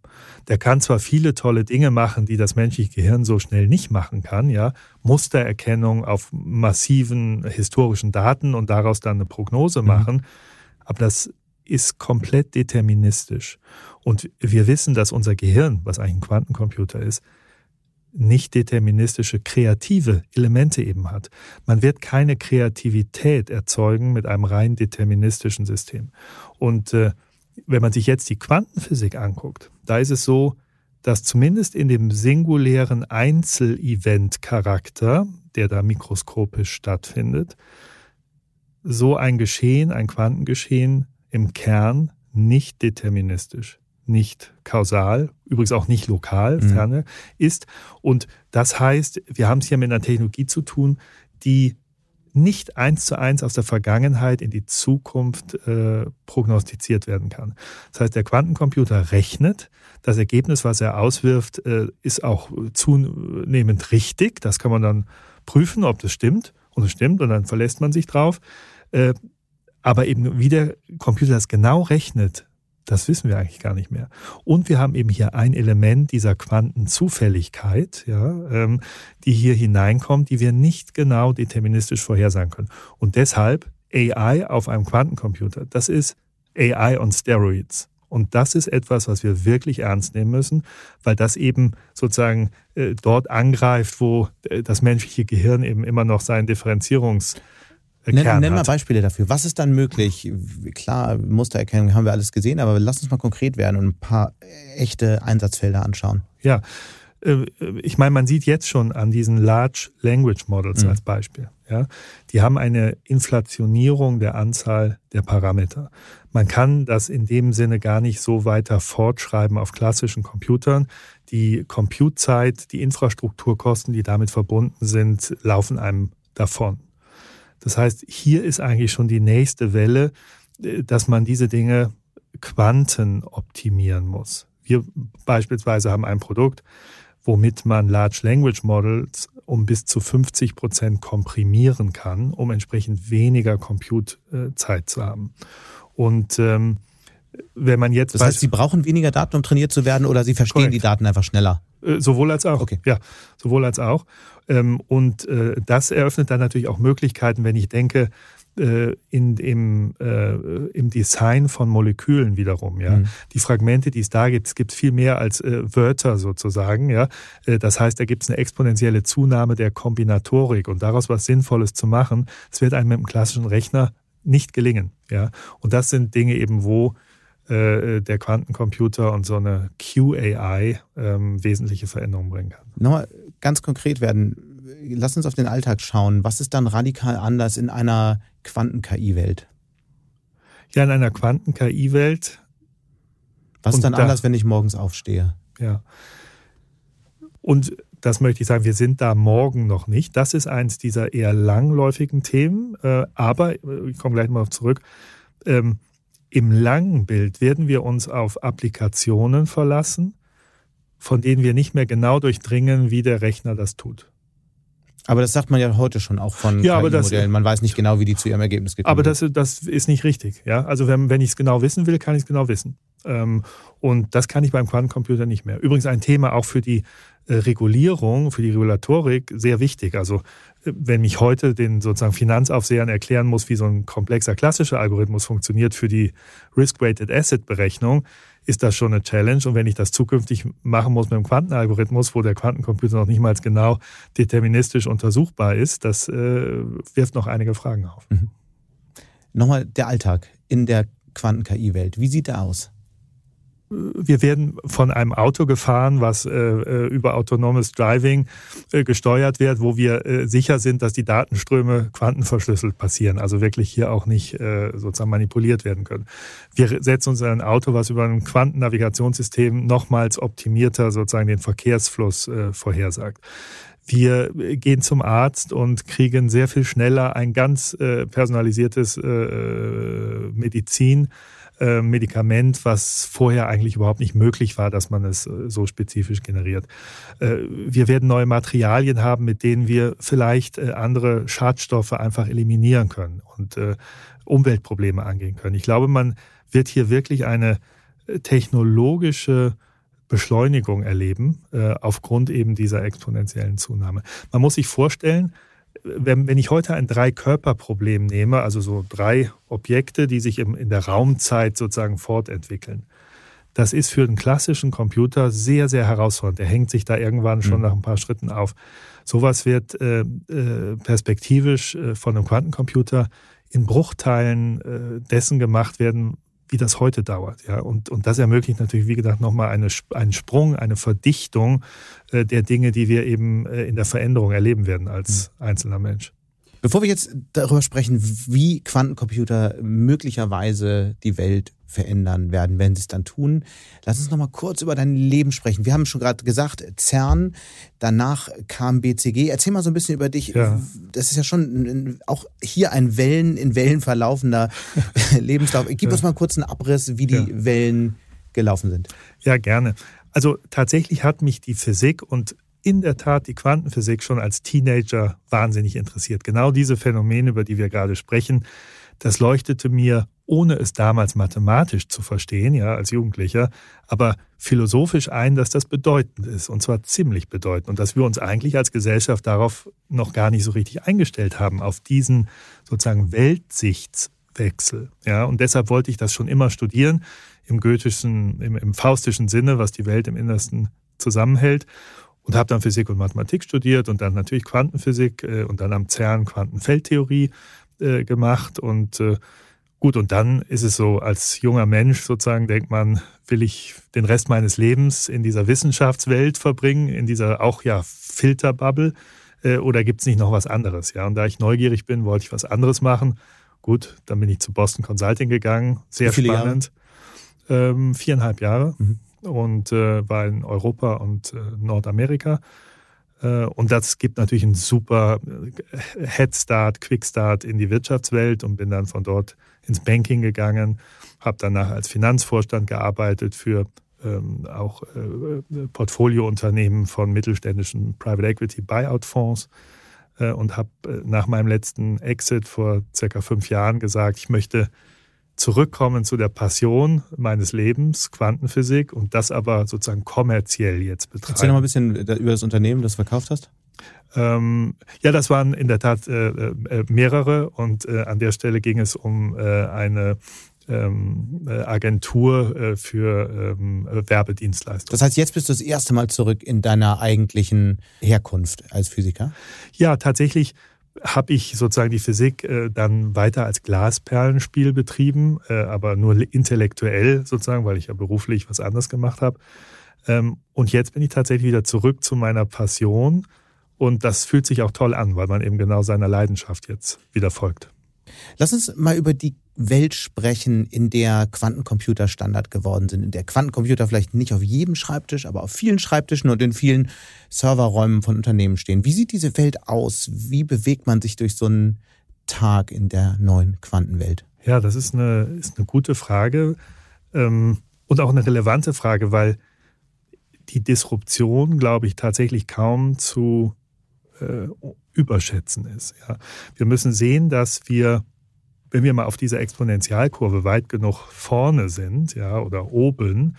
der kann zwar viele tolle Dinge machen, die das menschliche Gehirn so schnell nicht machen kann, ja, Mustererkennung auf massiven historischen Daten und daraus dann eine Prognose mhm. machen, aber das ist komplett deterministisch. Und wir wissen, dass unser Gehirn, was eigentlich ein Quantencomputer ist, nicht deterministische kreative Elemente eben hat. Man wird keine Kreativität erzeugen mit einem rein deterministischen System. Und äh, wenn man sich jetzt die Quantenphysik anguckt, da ist es so, dass zumindest in dem singulären Einzelevent-Charakter, der da mikroskopisch stattfindet, so ein Geschehen, ein Quantengeschehen im Kern nicht deterministisch nicht kausal, übrigens auch nicht lokal, mhm. ferne ist. Und das heißt, wir haben es hier mit einer Technologie zu tun, die nicht eins zu eins aus der Vergangenheit in die Zukunft äh, prognostiziert werden kann. Das heißt, der Quantencomputer rechnet, das Ergebnis, was er auswirft, äh, ist auch zunehmend richtig. Das kann man dann prüfen, ob das stimmt. Und es stimmt, und dann verlässt man sich drauf. Äh, aber eben wie der Computer das genau rechnet, das wissen wir eigentlich gar nicht mehr. Und wir haben eben hier ein Element dieser Quantenzufälligkeit, ja, ähm, die hier hineinkommt, die wir nicht genau deterministisch vorhersagen können. Und deshalb AI auf einem Quantencomputer, das ist AI on Steroids. Und das ist etwas, was wir wirklich ernst nehmen müssen, weil das eben sozusagen äh, dort angreift, wo äh, das menschliche Gehirn eben immer noch seinen Differenzierungs
Nenn, nenn mal Beispiele dafür. Was ist dann möglich? Klar, Mustererkennung haben wir alles gesehen, aber lass uns mal konkret werden und ein paar echte Einsatzfelder anschauen.
Ja, äh, ich meine, man sieht jetzt schon an diesen Large Language Models mhm. als Beispiel. Ja, die haben eine Inflationierung der Anzahl der Parameter. Man kann das in dem Sinne gar nicht so weiter fortschreiben auf klassischen Computern. Die Compute-Zeit, die Infrastrukturkosten, die damit verbunden sind, laufen einem davon. Das heißt, hier ist eigentlich schon die nächste Welle, äh, dass man diese Dinge Quanten optimieren muss. Wir beispielsweise haben ein Produkt, womit man Large Language Models um bis zu 50 Prozent komprimieren kann, um entsprechend weniger Compute-Zeit zu haben. Und ähm, wenn man jetzt.
Das heißt, Sie brauchen weniger Daten, um trainiert zu werden, oder Sie verstehen korrekt. die Daten einfach schneller?
Äh, sowohl als auch. Okay. Ja, sowohl als auch. Ähm, und äh, das eröffnet dann natürlich auch Möglichkeiten, wenn ich denke, äh, in, im, äh, im Design von Molekülen wiederum. Ja, mhm. die Fragmente, die es da gibt, es gibt viel mehr als äh, Wörter sozusagen. Ja, das heißt, da gibt es eine exponentielle Zunahme der Kombinatorik und daraus was Sinnvolles zu machen, das wird einem mit einem klassischen Rechner nicht gelingen. Ja, und das sind Dinge eben, wo äh, der Quantencomputer und so eine QAI ähm, wesentliche Veränderungen bringen kann.
Nochmal ganz konkret werden. Lass uns auf den Alltag schauen. Was ist dann radikal anders in einer Quanten-KI-Welt?
Ja, in einer Quanten-KI-Welt.
Was ist dann da, anders, wenn ich morgens aufstehe?
Ja. Und das möchte ich sagen, wir sind da morgen noch nicht. Das ist eins dieser eher langläufigen Themen. Äh, aber, äh, ich komme gleich mal zurück, ähm, im langen Bild werden wir uns auf Applikationen verlassen, von denen wir nicht mehr genau durchdringen, wie der Rechner das tut.
Aber das sagt man ja heute schon auch von ja, modellen Man weiß nicht genau, wie die zu ihrem Ergebnis
gekommen Aber das, das ist nicht richtig. Ja? Also wenn, wenn ich es genau wissen will, kann ich es genau wissen. Ähm, und das kann ich beim Quantencomputer nicht mehr. Übrigens ein Thema auch für die äh, Regulierung, für die Regulatorik sehr wichtig. Also äh, wenn mich heute den sozusagen Finanzaufsehern erklären muss, wie so ein komplexer klassischer Algorithmus funktioniert für die Risk-Weighted Asset Berechnung, ist das schon eine Challenge. Und wenn ich das zukünftig machen muss mit einem Quantenalgorithmus, wo der Quantencomputer noch nicht mal genau deterministisch untersuchbar ist, das äh, wirft noch einige Fragen auf. Mhm.
Nochmal der Alltag in der Quanten-KI-Welt. Wie sieht der aus?
Wir werden von einem Auto gefahren, was äh, äh, über autonomes Driving äh, gesteuert wird, wo wir äh, sicher sind, dass die Datenströme quantenverschlüsselt passieren, also wirklich hier auch nicht äh, sozusagen manipuliert werden können. Wir setzen uns in ein Auto, was über ein Quantennavigationssystem nochmals optimierter sozusagen den Verkehrsfluss äh, vorhersagt. Wir gehen zum Arzt und kriegen sehr viel schneller ein ganz personalisiertes Medizin äh, Medikament, was vorher eigentlich überhaupt nicht möglich war, dass man es äh, so spezifisch generiert. Äh, wir werden neue Materialien haben, mit denen wir vielleicht andere Schadstoffe einfach eliminieren können und Umweltprobleme angehen können. Ich glaube, man wird hier wirklich eine technologische Beschleunigung erleben, aufgrund eben dieser exponentiellen Zunahme. Man muss sich vorstellen, wenn, wenn ich heute ein Drei-Körper-Problem nehme, also so drei Objekte, die sich im, in der Raumzeit sozusagen fortentwickeln, das ist für einen klassischen Computer sehr, sehr herausfordernd. Der hängt sich da irgendwann schon mhm. nach ein paar Schritten auf. Sowas wird äh, äh, perspektivisch äh, von einem Quantencomputer in Bruchteilen äh, dessen gemacht werden, wie das heute dauert. Ja? Und, und das ermöglicht natürlich, wie gesagt, nochmal eine, einen Sprung, eine Verdichtung äh, der Dinge, die wir eben äh, in der Veränderung erleben werden als mhm. einzelner Mensch.
Bevor wir jetzt darüber sprechen, wie Quantencomputer möglicherweise die Welt verändern werden, wenn sie es dann tun. Lass uns noch mal kurz über dein Leben sprechen. Wir haben schon gerade gesagt, CERN, danach kam BCG. Erzähl mal so ein bisschen über dich. Ja. Das ist ja schon auch hier ein Wellen in Wellen verlaufender (laughs) Lebenslauf. Gib ja. uns mal kurz einen Abriss, wie die ja. Wellen gelaufen sind.
Ja, gerne. Also tatsächlich hat mich die Physik und in der Tat die Quantenphysik schon als Teenager wahnsinnig interessiert. Genau diese Phänomene, über die wir gerade sprechen, das leuchtete mir, ohne es damals mathematisch zu verstehen, ja, als Jugendlicher, aber philosophisch ein, dass das bedeutend ist, und zwar ziemlich bedeutend, und dass wir uns eigentlich als Gesellschaft darauf noch gar nicht so richtig eingestellt haben, auf diesen sozusagen Weltsichtswechsel, ja, und deshalb wollte ich das schon immer studieren, im goethischen, im, im faustischen Sinne, was die Welt im Innersten zusammenhält und habe dann Physik und Mathematik studiert und dann natürlich Quantenphysik äh, und dann am CERN Quantenfeldtheorie äh, gemacht und äh, gut, und dann ist es so, als junger Mensch sozusagen denkt man, will ich den Rest meines Lebens in dieser Wissenschaftswelt verbringen, in dieser auch ja Filterbubble äh, oder gibt es nicht noch was anderes? Ja, und da ich neugierig bin, wollte ich was anderes machen. Gut, dann bin ich zu Boston Consulting gegangen, sehr spannend. Ähm, viereinhalb Jahre mhm. Und äh, war in Europa und äh, Nordamerika äh, und das gibt natürlich einen super äh, Headstart, Quickstart in die Wirtschaftswelt und bin dann von dort ins Banking gegangen, habe danach als Finanzvorstand gearbeitet für ähm, auch äh, Portfoliounternehmen von mittelständischen Private Equity Buyout Fonds äh, und habe nach meinem letzten Exit vor circa fünf Jahren gesagt, ich möchte zurückkommen zu der Passion meines Lebens, Quantenphysik, und das aber sozusagen kommerziell jetzt betreiben.
Erzähl noch mal ein bisschen über das Unternehmen, das du verkauft hast.
Ähm, ja, das waren in der Tat äh, äh, mehrere und äh, an der Stelle ging es um äh, eine ähm, äh, Agentur äh, für ähm, Werbedienstleistungen.
Das heißt, jetzt bist du das erste Mal zurück in deiner eigentlichen Herkunft als Physiker?
Ja, tatsächlich habe ich sozusagen die Physik äh, dann weiter als Glasperlenspiel betrieben, äh, aber nur intellektuell sozusagen, weil ich ja beruflich was anderes gemacht habe. Ähm, und jetzt bin ich tatsächlich wieder zurück zu meiner Passion und das fühlt sich auch toll an, weil man eben genau seiner Leidenschaft jetzt wieder folgt.
Lass uns mal über die Welt sprechen, in der Quantencomputer Standard geworden sind, in der Quantencomputer vielleicht nicht auf jedem Schreibtisch, aber auf vielen Schreibtischen und in vielen Serverräumen von Unternehmen stehen. Wie sieht diese Welt aus? Wie bewegt man sich durch so einen Tag in der neuen Quantenwelt?
Ja, das ist eine, ist eine gute Frage ähm, und auch eine relevante Frage, weil die Disruption, glaube ich, tatsächlich kaum zu äh, überschätzen ist. Ja. Wir müssen sehen, dass wir, wenn wir mal auf dieser Exponentialkurve weit genug vorne sind, ja, oder oben,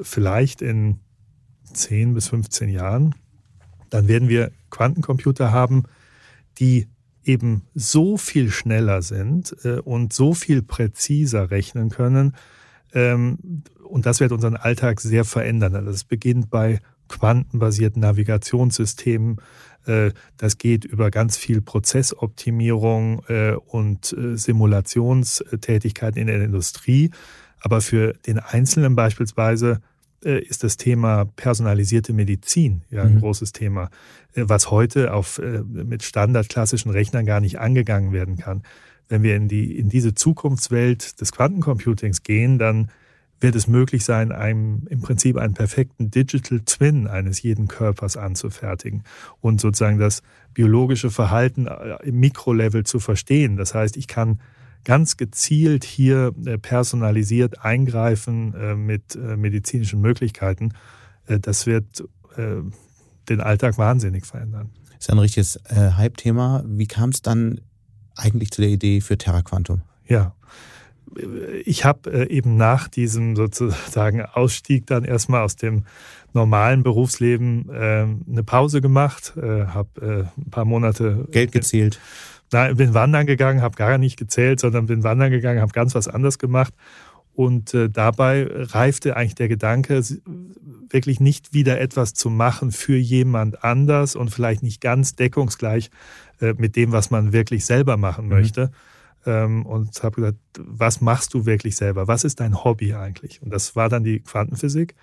vielleicht in 10 bis 15 Jahren, dann werden wir Quantencomputer haben, die eben so viel schneller sind äh, und so viel präziser rechnen können. Ähm, und das wird unseren Alltag sehr verändern. Also es beginnt bei quantenbasierten Navigationssystemen, das geht über ganz viel Prozessoptimierung äh, und äh, Simulationstätigkeiten in der Industrie. Aber für den Einzelnen beispielsweise ist das Thema personalisierte Medizin ja ein mhm. großes Thema, was heute auf, mit standardklassischen Rechnern gar nicht angegangen werden kann. Wenn wir in, die, in diese Zukunftswelt des Quantencomputings gehen, dann wird es möglich sein, einem im Prinzip einen perfekten Digital Twin eines jeden Körpers anzufertigen und sozusagen das biologische Verhalten äh, im Mikrolevel zu verstehen. Das heißt, ich kann ganz gezielt hier äh, personalisiert eingreifen äh, mit medizinischen Möglichkeiten. Das wird den Alltag wahnsinnig verändern.
Das ist ein richtiges Hype-Thema. Wie kam es dann eigentlich zu der Idee für Terra Quantum?
Ja, ich habe äh, eben nach diesem sozusagen Ausstieg dann erstmal aus dem normalen Berufsleben äh, eine Pause gemacht, äh, habe ein paar Monate
Geld gezählt.
Nein, bin wandern gegangen, habe gar nicht gezählt, sondern bin wandern gegangen, habe ganz was anderes gemacht. Und äh, dabei reifte eigentlich der Gedanke, wirklich nicht wieder etwas zu machen für jemand anders und vielleicht nicht ganz deckungsgleich äh, mit dem, was man wirklich selber machen mhm. Ähm, und habe gesagt, was machst du wirklich selber? Was ist dein Hobby eigentlich? Und das war dann die Quantenphysik.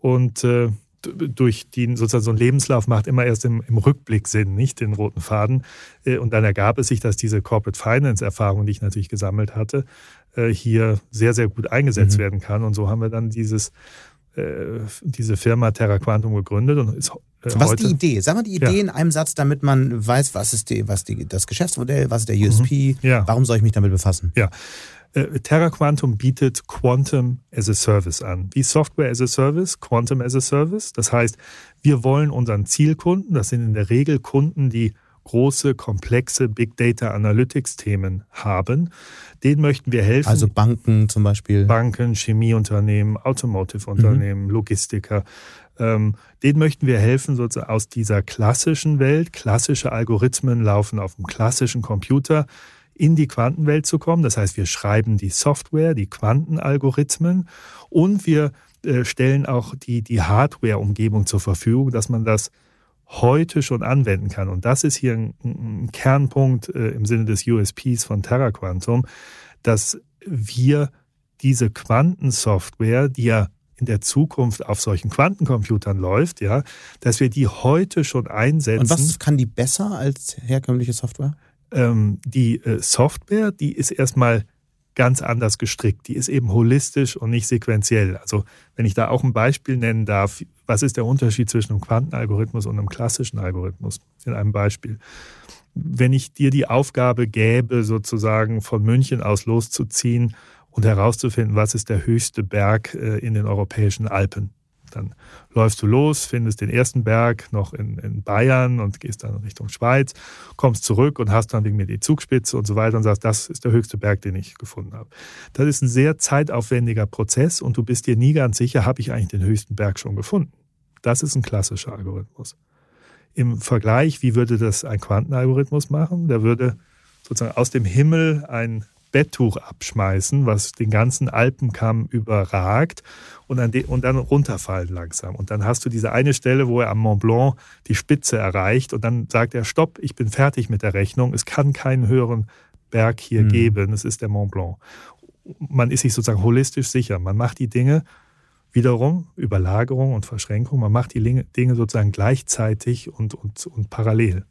Und äh, durch die sozusagen so ein Lebenslauf macht immer erst im, im, Rückblick Sinn, nicht den roten Faden. Äh, und dann ergab es sich, dass diese Corporate Finance Erfahrung, die ich natürlich gesammelt hatte, äh, hier sehr, sehr gut eingesetzt mhm. werden kann. Und so haben wir dann dieses äh, diese Firma Terra Quantum gegründet und ist
was ist die Idee? Sag mal die Idee ja. in einem Satz, damit man weiß, was ist die, was die, das Geschäftsmodell, was ist der USP, mhm. ja. warum soll ich mich damit befassen?
Ja. Äh, Terra Quantum bietet Quantum as a Service an. Wie Software as a Service, Quantum as a Service. Das heißt, wir wollen unseren Zielkunden, das sind in der Regel Kunden, die große, komplexe Big Data Analytics Themen haben. Denen möchten wir helfen.
Also Banken zum Beispiel.
Banken, Chemieunternehmen, Automotive-Unternehmen, mhm. Logistiker. Ähm, denen möchten wir helfen, sozusagen aus dieser klassischen Welt, klassische Algorithmen laufen auf dem klassischen Computer, in die Quantenwelt zu kommen. Das heißt, wir schreiben die Software, die Quantenalgorithmen und wir äh, stellen auch die, die Hardware-Umgebung zur Verfügung, dass man das heute schon anwenden kann. Und das ist hier ein, ein Kernpunkt äh, im Sinne des USPs von Terra Quantum, dass wir diese Quantensoftware, die ja in der Zukunft auf solchen Quantencomputern läuft, ja, dass wir die heute schon einsetzen. Und
was kann die besser als herkömmliche Software?
Ähm, die äh, Software, die ist erstmal ganz anders gestrickt. Die ist eben holistisch und nicht sequenziell. Also wenn ich da auch ein Beispiel nennen darf, was ist der Unterschied zwischen einem Quantenalgorithmus und einem klassischen Algorithmus? In einem Beispiel. Wenn ich dir die Aufgabe gäbe, sozusagen von München aus loszuziehen und herauszufinden, was ist der höchste Berg äh, in den europäischen Alpen, dann läufst du los, findest den ersten Berg noch in, in Bayern und gehst dann Richtung Schweiz, kommst zurück und hast dann wegen mir die Zugspitze und so weiter und sagst, das ist der höchste Berg, den ich gefunden habe. Das ist ein sehr zeitaufwendiger Prozess und du bist dir nie ganz sicher, habe ich eigentlich den höchsten Berg schon gefunden. Das ist ein klassischer Algorithmus. im Vergleich, wie würde das ein Quantenalgorithmus machen? Der würde sozusagen aus dem Himmel ein Betttuch abschmeißen, was den ganzen Alpenkamm überragt und dann, und dann runterfallen langsam. Und dann hast du diese eine Stelle, wo er am Mont Blanc die Spitze erreicht und dann sagt er, stopp, ich bin fertig mit der Rechnung, es kann keinen höheren Berg hier mhm. geben, es ist der Mont Blanc. Man ist sich sozusagen holistisch sicher, man macht die Dinge wiederum, Überlagerung und Verschränkung, man macht die Dinge sozusagen gleichzeitig und, und, und parallel.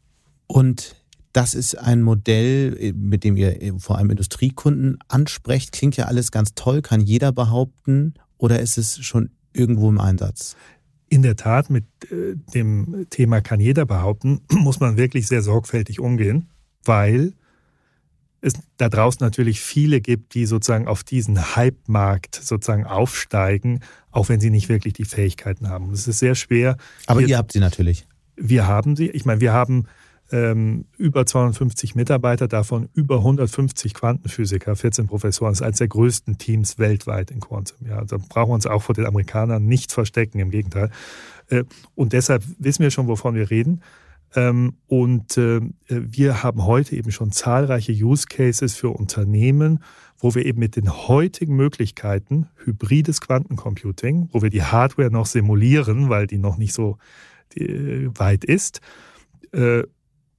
Und das ist ein Modell, mit dem ihr vor allem Industriekunden ansprecht. Klingt ja alles ganz toll, kann jeder behaupten oder ist es schon irgendwo im Einsatz?
In der Tat, mit äh, dem Thema kann jeder behaupten, (clears throat) muss man wirklich sehr sorgfältig umgehen, weil es da draußen natürlich viele gibt, die sozusagen auf diesen Hype-Markt sozusagen aufsteigen, auch wenn sie nicht wirklich die Fähigkeiten haben. Es ist sehr schwer.
Aber ihr habt sie natürlich.
Wir haben sie. Ich meine, wir haben ähm, über 250 Mitarbeiter, davon über 150 Quantenphysiker, 14 Professoren. Das ist eines der größten Teams weltweit in Quantum. Ja, da brauchen wir uns auch vor den Amerikanern nicht verstecken, im Gegenteil. Äh, und deshalb wissen wir schon, wovon wir reden. Ähm, und äh, wir haben heute eben schon zahlreiche Use Cases für Unternehmen, wo wir eben mit den heutigen Möglichkeiten hybrides Quantencomputing, wo wir die Hardware noch simulieren, weil die noch nicht so äh, weit ist,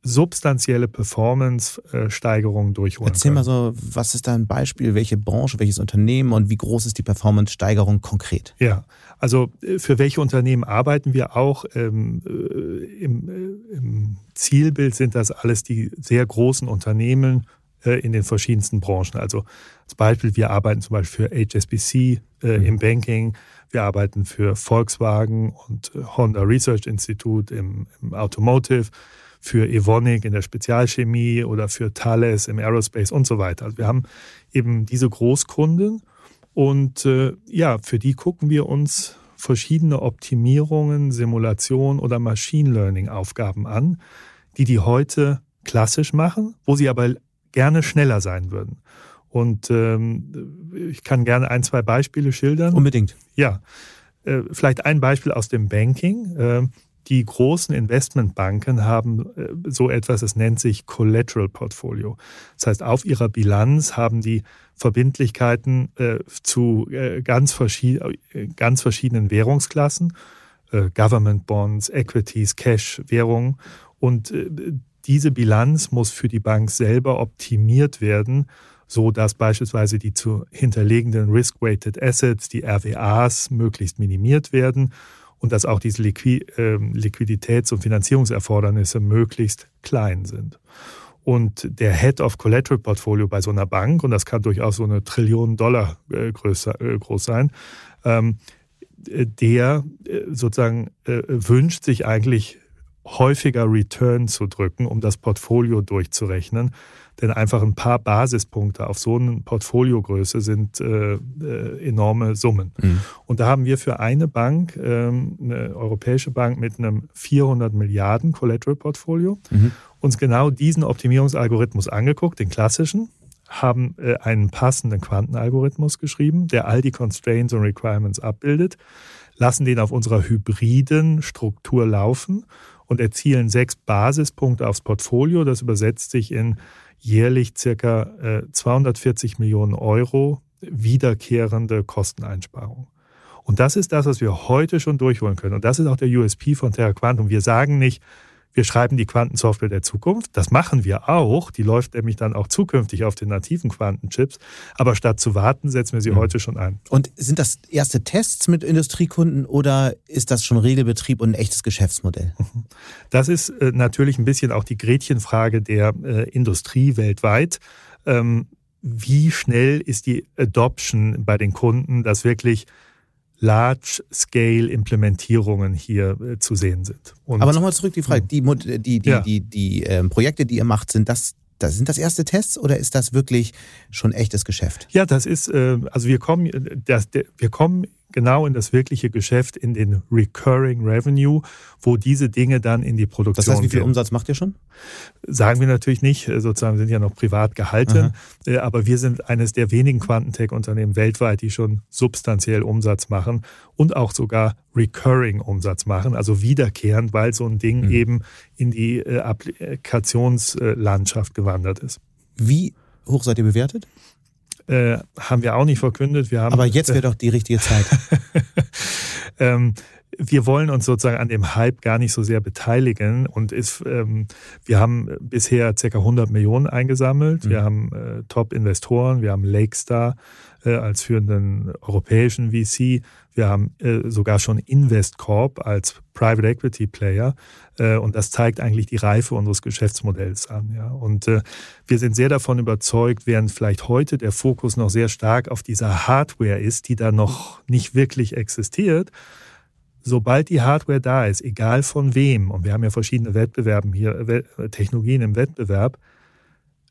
substanzielle Performance-Steigerungen durchholen
Erzähl
können.
mal so, was ist da ein Beispiel, welche Branche, welches Unternehmen und wie groß ist die Performance-Steigerung konkret?
Ja, also äh, für welche Unternehmen arbeiten wir auch? Ähm, äh, im, äh, Im Zielbild sind das alles die sehr großen Unternehmen äh, in den verschiedensten Branchen. Also als Beispiel, wir arbeiten zum Beispiel für HSBC äh, mhm. im Banking, wir arbeiten für Volkswagen und Honda Research Institute im, im Automotive für Evonik in der Spezialchemie oder für Thales im Aerospace und so weiter. Also wir haben eben diese Großkunden und äh, ja, für die gucken wir uns verschiedene Optimierungen, Simulation oder Machine Learning Aufgaben an, die die heute klassisch machen, wo sie aber gerne schneller sein würden. Und ähm, ich kann gerne ein, zwei Beispiele schildern.
Unbedingt.
Ja, äh, vielleicht ein Beispiel aus dem Banking. Äh, die großen Investmentbanken haben äh, so etwas, das nennt sich Collateral Portfolio. Das heißt, auf ihrer Bilanz haben die Verbindlichkeiten äh, zu äh, ganz, verschied ganz verschiedenen Währungsklassen, Government Bonds, Equities, Cash, Währungen. Und diese Bilanz muss für die Bank selber optimiert werden, so dass beispielsweise die zu hinterlegenden Risk-Weighted Assets, die RWAs, möglichst minimiert werden und dass auch diese Liqui äh, Liquiditäts- und Finanzierungserfordernisse möglichst klein sind. Und der Head of Collateral Portfolio bei so einer Bank, und das kann durchaus so eine Trillion Dollar äh, größer, äh, groß sein, ähm, der äh, sozusagen äh, wünscht sich eigentlich häufiger Return zu drücken, um das Portfolio durchzurechnen. Denn einfach ein paar Basispunkte auf so eine Portfoliogröße sind äh, äh, enorme Summen. Mhm. Und da haben wir für eine Bank, ähm, eine europäische Bank mit einem 400 Milliarden Collateral-Portfolio, mhm. uns genau diesen Optimierungsalgorithmus angeguckt, den klassischen, haben äh, einen passenden Quantenalgorithmus geschrieben, der all die Constraints und Requirements abbildet, lassen den auf unserer hybriden Struktur laufen und erzielen sechs Basispunkte aufs Portfolio. Das übersetzt sich in jährlich circa 240 äh, Millionen Euro wiederkehrende Kosteneinsparung. Und das ist das, was wir heute schon durchholen können. Und das ist auch der USP von Terra Quantum. Wir sagen nicht, wir schreiben die Quantensoftware der Zukunft. Das machen wir auch. Die läuft nämlich dann auch zukünftig auf den nativen Quantenchips. Aber statt zu warten, setzen wir sie mhm. heute schon ein.
Und sind das erste Tests mit Industriekunden oder ist das schon Regelbetrieb und ein echtes Geschäftsmodell?
Das ist äh, natürlich ein bisschen auch die Gretchenfrage der äh, Industrie weltweit. Ähm, wie schnell ist die Adoption bei den Kunden, dass wirklich Large-Scale-Implementierungen hier äh, zu sehen sind.
Und Aber nochmal zurück die Frage, die, die, die, ja. die, die, äh, Projekte, die ihr macht, sind das das, sind das erste Tests oder ist das wirklich schon echtes Geschäft?
Ja, das ist, äh, also wir kommen, das, wir kommen genau in das wirkliche Geschäft, in den Recurring Revenue, wo diese Dinge dann in die Produktion
Das heißt, wie viel gehen. Umsatz macht ihr schon?
Sagen wir natürlich nicht, äh, sozusagen sind ja noch privat gehalten, Aha. Äh, aber wir sind eines der wenigen Quantentech-Unternehmen weltweit, die schon substanziell Umsatz machen und auch sogar Recurring Umsatz machen, also wiederkehrend, weil so ein Ding mhm. eben in die äh, Applikationslandschaft gewandert ist.
Wie hoch seid ihr bewertet?
Äh, haben wir auch nicht verkündet. Wir haben,
Aber jetzt wäre äh, doch die richtige Zeit. (laughs)
ähm, wir wollen uns sozusagen an dem Hype gar nicht so sehr beteiligen und ist, ähm, wir haben bisher ca. 100 Millionen eingesammelt. Mhm. Wir haben äh, Top-Investoren, wir haben Lakestar äh, als führenden europäischen VC, wir haben äh, sogar schon Investcorp als Private Equity Player äh, und das zeigt eigentlich die Reife unseres Geschäftsmodells an. Ja. Und äh, wir sind sehr davon überzeugt, während vielleicht heute der Fokus noch sehr stark auf dieser Hardware ist, die da noch nicht wirklich existiert, sobald die Hardware da ist, egal von wem, und wir haben ja verschiedene Wettbewerben hier, Technologien im Wettbewerb,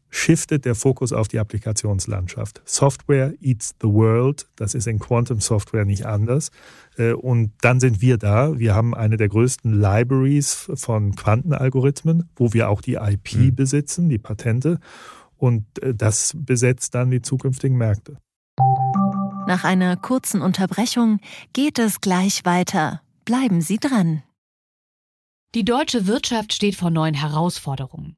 shiftet der Fokus auf die Applikationslandschaft. Software eats the world, das ist in Quantum Software nicht anders. Äh, und dann sind wir da. Wir haben eine der größten Libraries von Quantenalgorithmen, wo wir auch die IP mhm. besitzen, die Patente. Und äh, das besetzt dann die zukünftigen Märkte.
Nach einer kurzen Unterbrechung geht es gleich weiter. Bleiben Sie dran.
Die deutsche Wirtschaft steht vor neuen Herausforderungen.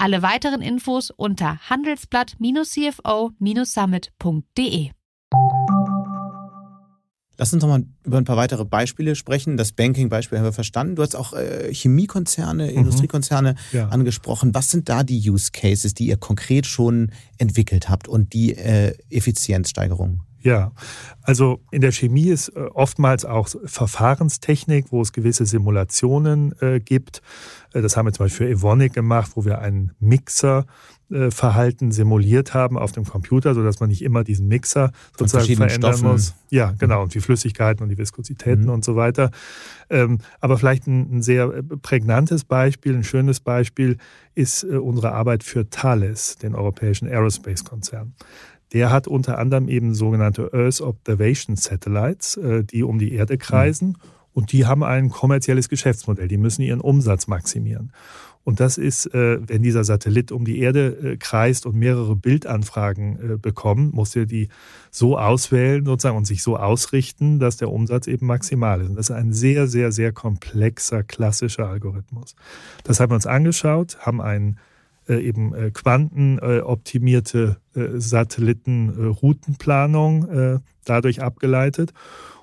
Alle weiteren Infos unter handelsblatt-cfo-summit.de.
Lass uns noch mal über ein paar weitere Beispiele sprechen. Das Banking-Beispiel haben wir verstanden. Du hast auch äh, Chemiekonzerne, mhm. Industriekonzerne ja. angesprochen. Was sind da die Use Cases, die ihr konkret schon entwickelt habt und die äh, Effizienzsteigerung?
Ja, also in der Chemie ist äh, oftmals auch Verfahrenstechnik, wo es gewisse Simulationen äh, gibt. Äh, das haben wir zum Beispiel für Evonik gemacht, wo wir einen Mixerverhalten simuliert haben auf dem Computer, sodass man nicht immer diesen Mixer sozusagen verändern Stoffen. muss. Ja, genau, und die Flüssigkeiten und die Viskozitäten mhm. und so weiter. Ähm, aber vielleicht ein, ein, sehr prägnantes Beispiel, ein schönes Beispiel ist unsere Arbeit für Thales, den europäischen Aerospace-Konzern. Der hat unter anderem eben sogenannte Earth Observation Satellites, äh, die um die Erde kreisen. Mhm. Und die haben ein kommerzielles Geschäftsmodell. Die müssen ihren Umsatz maximieren. Und das ist, äh, wenn dieser Satellit um die Erde äh, kreist und mehrere Bildanfragen bekommt, muss er die so auswählen sozusagen und sich so ausrichten, dass der Umsatz eben maximal ist. Und das ist ein sehr, sehr, sehr komplexer, klassischer Algorithmus. Das haben wir uns angeschaut, haben einen eben äh, quantenoptimierte äh, Satellitenroutenplanung dadurch abgeleitet.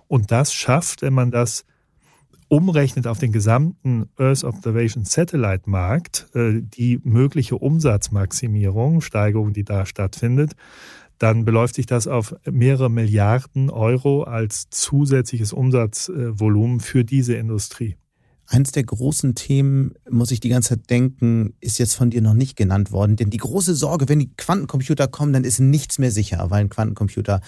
Und das schafft, wenn man das umrechnet auf den gesamten Earth Observation Satellite Markt, die mögliche Umsatzmaximierung, Steigerung, die da stattfindet, dann beläuft sich das auf mehrere Milliarden Euro als zusätzliches Umsatzvolumen für diese Industrie.
Eins der großen Themen, muss ich die ganze Zeit denken, ist jetzt von dir noch nicht genannt worden. Denn die große Sorge, wenn die Quantencomputer kommen, dann ist nichts mehr sicher, weil ein Quantencomputer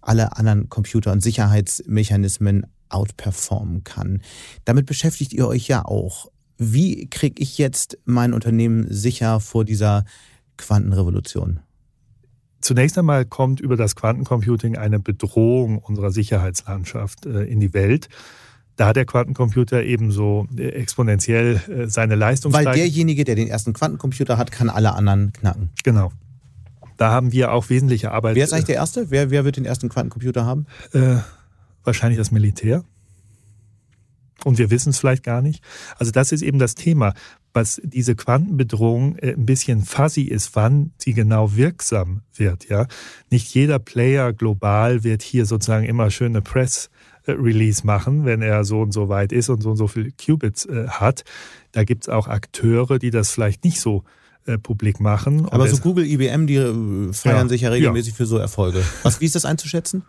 alle anderen Computer und Sicherheitsmechanismen outperformen kann. Damit beschäftigt ihr euch ja auch. Wie kriege ich jetzt mein Unternehmen sicher vor dieser Quantenrevolution?
Zunächst einmal kommt über das Quantencomputing eine Bedrohung unserer Sicherheitslandschaft äh, in die Welt da hat der Quantencomputer eben so äh, exponentiell äh, seine Leistung
Weil derjenige, der den ersten Quantencomputer hat, kann alle anderen knacken.
Genau. Da haben wir auch wesentliche Arbeit.
Wer ist eigentlich der Erste? Wer, wer wird den ersten Quantencomputer haben?
Äh, wahrscheinlich das Militär. Und wir wissen es vielleicht gar nicht. Also das ist eben das Thema, was diese Quantenbedrohung äh, ein bisschen fuzzy ist, wann sie genau wirksam wird. Ja, nicht jeder Player global wird hier sozusagen immer schöne Press Release machen, wenn er so und so weit ist und so und so viele Qubits äh, hat. Da gibt es auch Akteure, die das vielleicht nicht so äh, publik machen.
Aber so Google, IBM, die äh, feiern ja, sich ja regelmäßig ja. für so Erfolge. Was, wie ist das einzuschätzen?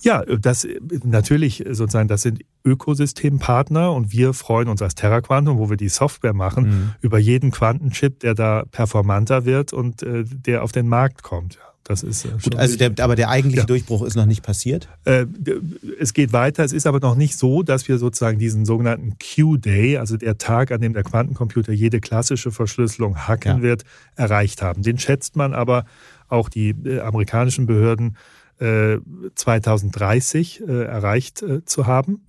Ja, das natürlich sozusagen, das sind Ökosystempartner und wir freuen uns als TerraQuantum, wo wir die Software machen, mhm. über jeden Quantenchip, der da performanter wird und äh, der auf den Markt kommt. Ja. Das ist äh,
Gut, also der, aber der eigentliche ja. Durchbruch ist noch nicht passiert? Äh,
es geht weiter. Es ist aber noch nicht so, dass wir sozusagen diesen sogenannten Q-Day, also der Tag, an dem der Quantencomputer jede klassische Verschlüsselung hacken ja. wird, erreicht haben. Den schätzt man aber auch die äh, amerikanischen Behörden 2030 äh, äh, erreicht zu haben.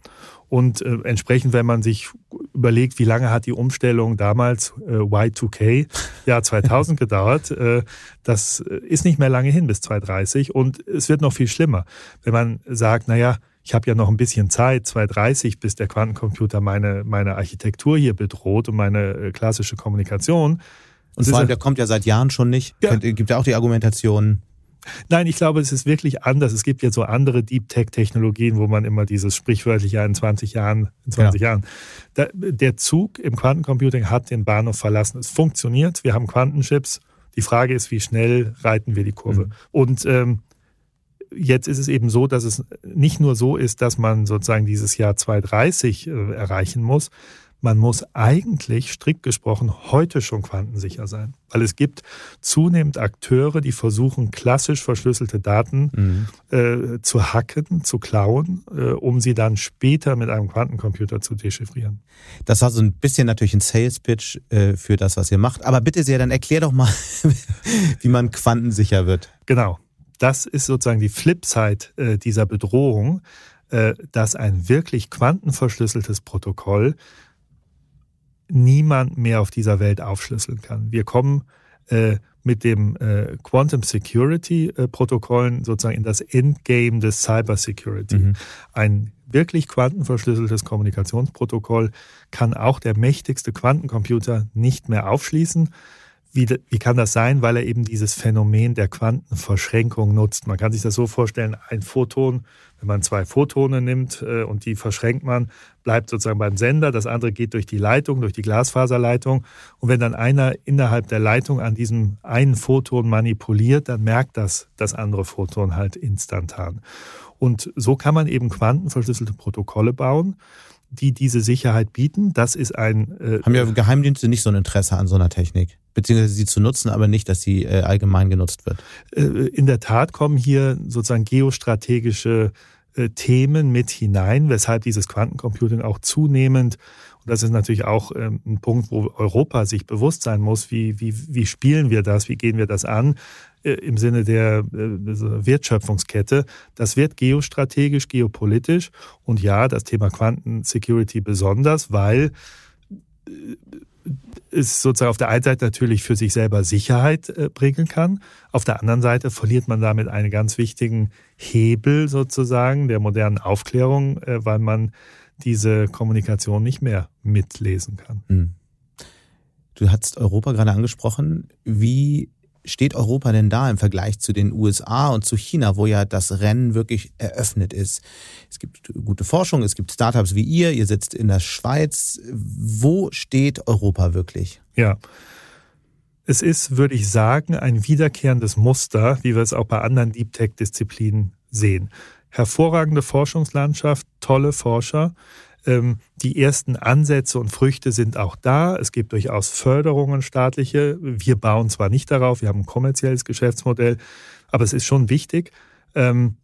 Und äh, entsprechend, wenn man sich überlegt, wie lange hat die Umstellung damals äh, Y2K, Jahr 2000 gedauert, äh, das ist nicht mehr lange hin bis 2030 und es wird noch viel schlimmer. Wenn man sagt, naja, ich habe ja noch ein bisschen Zeit, 2030, bis der Quantencomputer meine, meine Architektur hier bedroht und meine äh, klassische Kommunikation.
Und vor allem, der kommt ja seit Jahren schon nicht. Ja. Gibt ja auch die Argumentation,
Nein, ich glaube, es ist wirklich anders. Es gibt ja so andere Deep Tech-Technologien, wo man immer dieses sprichwörtliche in 20 Jahren, in 20 ja. Jahren. Da, der Zug im Quantencomputing hat den Bahnhof verlassen. Es funktioniert. Wir haben Quantenchips. Die Frage ist, wie schnell reiten wir die Kurve? Mhm. Und ähm, jetzt ist es eben so, dass es nicht nur so ist, dass man sozusagen dieses Jahr 2030 äh, erreichen muss, man muss eigentlich strikt gesprochen heute schon quantensicher sein. Weil es gibt zunehmend Akteure, die versuchen, klassisch verschlüsselte Daten mhm. äh, zu hacken, zu klauen, äh, um sie dann später mit einem Quantencomputer zu dechiffrieren.
Das war so ein bisschen natürlich ein Sales-Pitch äh, für das, was ihr macht. Aber bitte sehr, dann erklär doch mal, (laughs) wie man quantensicher wird.
Genau. Das ist sozusagen die Flipside äh, dieser Bedrohung, äh, dass ein wirklich quantenverschlüsseltes Protokoll niemand mehr auf dieser Welt aufschlüsseln kann. Wir kommen äh, mit dem äh, Quantum Security äh, Protokollen sozusagen in das Endgame des Cyber Security. Mhm. Ein wirklich quantenverschlüsseltes Kommunikationsprotokoll kann auch der mächtigste Quantencomputer nicht mehr aufschließen. Wie, wie kann das sein? Weil er eben dieses Phänomen der Quantenverschränkung nutzt. Man kann sich das so vorstellen, ein Photon, wenn man zwei Photone nimmt äh, und die verschränkt man, bleibt sozusagen beim Sender, das andere geht durch die Leitung, durch die Glasfaserleitung. Und wenn dann einer innerhalb der Leitung an diesem einen Photon manipuliert, dann merkt das das andere Photon halt instantan. Und so kann man eben quantenverschlüsselte Protokolle bauen die diese Sicherheit bieten. Das ist ein.
Äh, Haben ja Geheimdienste nicht so ein Interesse an so einer Technik? Beziehungsweise sie zu nutzen, aber nicht, dass sie äh, allgemein genutzt wird?
Äh, in der Tat kommen hier sozusagen geostrategische äh, Themen mit hinein, weshalb dieses Quantencomputing auch zunehmend und das ist natürlich auch ähm, ein Punkt, wo Europa sich bewusst sein muss, wie, wie, wie spielen wir das, wie gehen wir das an im Sinne der äh, Wertschöpfungskette. Das wird geostrategisch, geopolitisch und ja, das Thema Quantensecurity besonders, weil äh, es sozusagen auf der einen Seite natürlich für sich selber Sicherheit äh, bringen kann. Auf der anderen Seite verliert man damit einen ganz wichtigen Hebel sozusagen der modernen Aufklärung, äh, weil man diese Kommunikation nicht mehr mitlesen kann. Hm.
Du hast Europa gerade angesprochen. Wie steht Europa denn da im Vergleich zu den USA und zu China, wo ja das Rennen wirklich eröffnet ist? Es gibt gute Forschung, es gibt Startups wie ihr, ihr sitzt in der Schweiz. Wo steht Europa wirklich?
Ja. Es ist, würde ich sagen, ein wiederkehrendes Muster, wie wir es auch bei anderen Deep Tech-Disziplinen sehen hervorragende Forschungslandschaft, tolle Forscher. Ähm, die ersten Ansätze und Früchte sind auch da. Es gibt durchaus Förderungen staatliche. Wir bauen zwar nicht darauf, wir haben ein kommerzielles Geschäftsmodell, aber es ist schon wichtig. Ähm,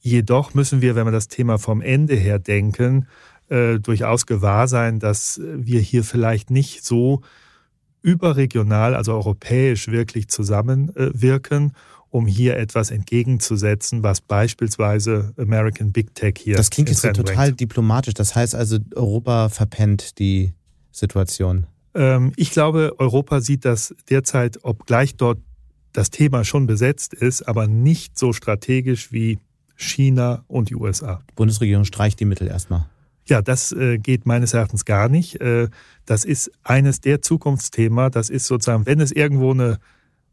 jedoch müssen wir, wenn wir das Thema vom Ende her denken, äh, durchaus gewahr sein, dass wir hier vielleicht nicht so überregional, also europäisch wirklich zusammenwirken um hier etwas entgegenzusetzen, was beispielsweise American Big Tech hier.
Das klingt jetzt so total bringt. diplomatisch. Das heißt also, Europa verpennt die Situation.
Ähm, ich glaube, Europa sieht das derzeit, obgleich dort das Thema schon besetzt ist, aber nicht so strategisch wie China und die USA.
Die Bundesregierung streicht die Mittel erstmal.
Ja, das äh, geht meines Erachtens gar nicht. Äh, das ist eines der Zukunftsthemen. Das ist sozusagen, wenn es irgendwo eine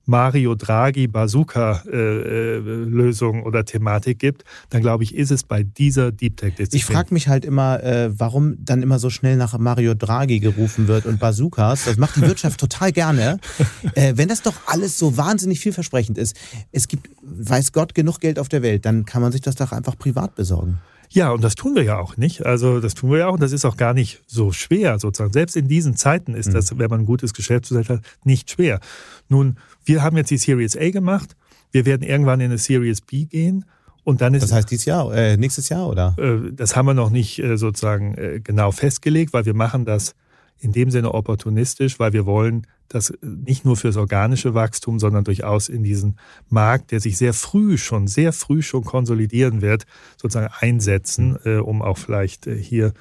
Mario Draghi Bazooka-Lösung oder Thematik gibt, dann glaube ich, ist es bei dieser Deep Tech-Disziplin.
Ich frage mich halt immer, äh, warum dann immer so schnell nach Mario Draghi gerufen wird und Bazookas. Das macht die Wirtschaft total gerne. (laughs) Äh, wenn das doch alles so wahnsinnig vielversprechend ist, es gibt, weiß Gott, genug Geld auf der Welt, dann kann man sich das doch einfach privat besorgen.
Ja, und das tun wir ja auch nicht. Also das tun wir ja auch und das ist auch gar nicht so schwer sozusagen. Selbst in diesen Zeiten ist das, mhm. wenn man ein gutes Geschäftsmodell hat, nicht schwer. Nun, wir haben jetzt die Series A gemacht. Wir werden irgendwann in eine Series B gehen. Und dann ist,
das heißt dieses Jahr, äh, nächstes Jahr, oder?
Äh, das haben wir noch nicht äh, sozusagen äh, genau festgelegt, weil wir machen das in dem Sinne opportunistisch, weil wir wollen das nicht nur fürs organische Wachstum, sondern durchaus in diesen Markt, der sich sehr früh schon, sehr früh schon konsolidieren wird, sozusagen einsetzen, äh, um auch vielleicht äh, hier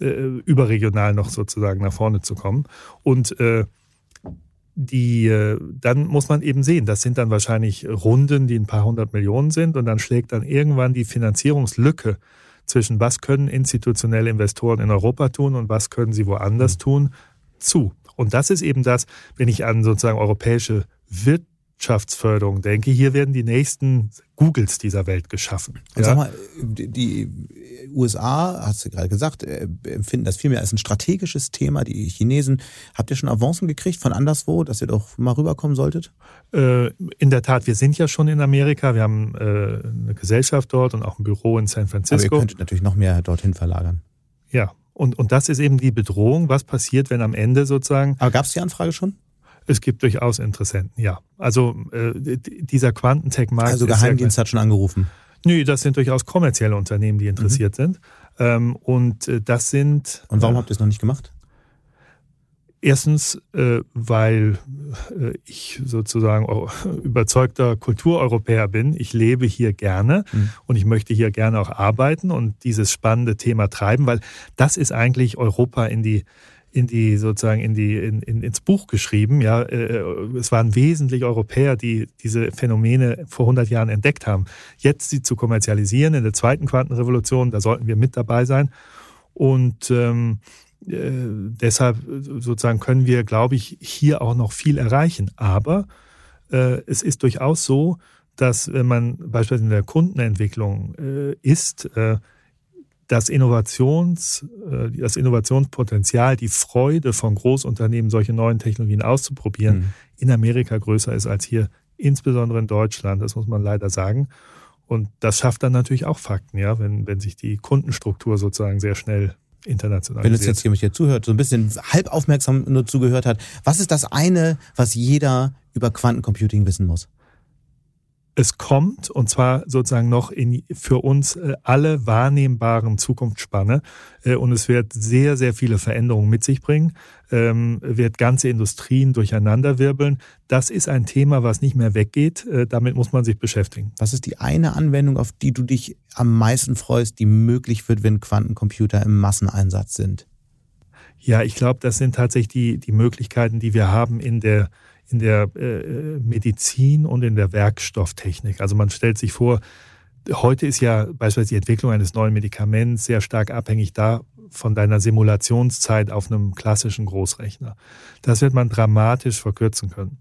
äh, überregional noch sozusagen nach vorne zu kommen. Und äh, die, äh, dann muss man eben sehen, das sind dann wahrscheinlich Runden, die ein paar hundert Millionen sind und dann schlägt dann irgendwann die Finanzierungslücke zwischen was können institutionelle Investoren in Europa tun und was können sie woanders mhm. tun, zu. Und das ist eben das, wenn ich an sozusagen europäische Wirtschaftsförderung denke, hier werden die nächsten Googles dieser Welt geschaffen.
Ja? Sag mal, die USA, hast du gerade gesagt, äh, empfinden das vielmehr als ein strategisches Thema. Die Chinesen, habt ihr schon Avancen gekriegt von anderswo, dass ihr doch mal rüberkommen solltet?
Äh, in der Tat, wir sind ja schon in Amerika. Wir haben äh, eine Gesellschaft dort und auch ein Büro in San Francisco.
Aber ihr könntet natürlich noch mehr dorthin verlagern.
Ja, und, und das ist eben die Bedrohung. Was passiert, wenn am Ende sozusagen.
Aber gab es die Anfrage schon?
Es gibt durchaus Interessenten, ja. Also äh, dieser Quantentech-Markt.
Also Geheimdienst hat schon angerufen.
Nö, das sind durchaus kommerzielle Unternehmen, die interessiert mhm. sind. Ähm, und äh, das sind.
Und warum äh, habt ihr es noch nicht gemacht?
Erstens, äh, weil äh, ich sozusagen (laughs) überzeugter Kultureuropäer bin. Ich lebe hier gerne mhm. und ich möchte hier gerne auch arbeiten und dieses spannende Thema treiben, weil das ist eigentlich Europa in die in die sozusagen in die in, in, ins Buch geschrieben. Ja, äh, es waren wesentlich Europäer, die diese Phänomene vor 100 Jahren entdeckt haben. Jetzt sie zu kommerzialisieren in der zweiten Quantenrevolution, da sollten wir mit dabei sein. Und ähm, äh, deshalb sozusagen können wir, glaube ich, hier auch noch viel erreichen. Aber äh, es ist durchaus so, dass wenn man beispielsweise in der Kundenentwicklung äh, ist, äh, das, Innovations, äh, das Innovationspotenzial, die Freude von Großunternehmen, solche neuen Technologien auszuprobieren, mhm. in Amerika größer ist als hier, insbesondere in Deutschland. Das muss man leider sagen. Und das schafft dann natürlich auch Fakten, ja, wenn, wenn sich die Kundenstruktur sozusagen sehr schnell internationalisiert.
Wenn uns jetzt jemand hier zuhört, so ein bisschen halb aufmerksam nur zugehört hat, was ist das eine, was jeder über Quantencomputing wissen muss?
Es kommt, und zwar sozusagen noch in für uns äh, alle wahrnehmbaren Zukunftsspanne. Äh, und es wird sehr, sehr viele Veränderungen mit sich bringen, ähm, wird ganze Industrien durcheinanderwirbeln. Das ist ein Thema, was nicht mehr weggeht. Äh, damit muss man sich beschäftigen.
Was ist die eine Anwendung, auf die du dich am meisten freust, die möglich wird, wenn Quantencomputer im Masseneinsatz sind?
Ja, ich glaube, das sind tatsächlich die, die Möglichkeiten, die wir haben in der in der äh, Medizin und in der Werkstofftechnik. Also man stellt sich vor, heute ist ja beispielsweise die Entwicklung eines neuen Medikaments sehr stark abhängig da von deiner Simulationszeit auf einem klassischen Großrechner. Das wird man dramatisch verkürzen können.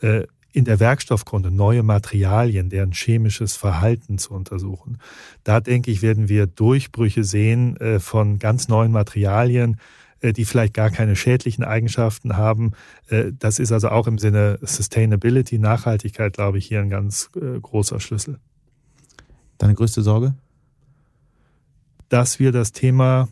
Äh, in der Werkstoffkunde neue Materialien, deren chemisches Verhalten zu untersuchen. Da denke ich, werden wir Durchbrüche sehen äh, von ganz neuen Materialien, die vielleicht gar keine schädlichen Eigenschaften haben. Äh, das ist also auch im Sinne Sustainability, Nachhaltigkeit, glaube ich, hier ein ganz äh, großer Schlüssel.
Deine größte Sorge?
Dass wir das Thema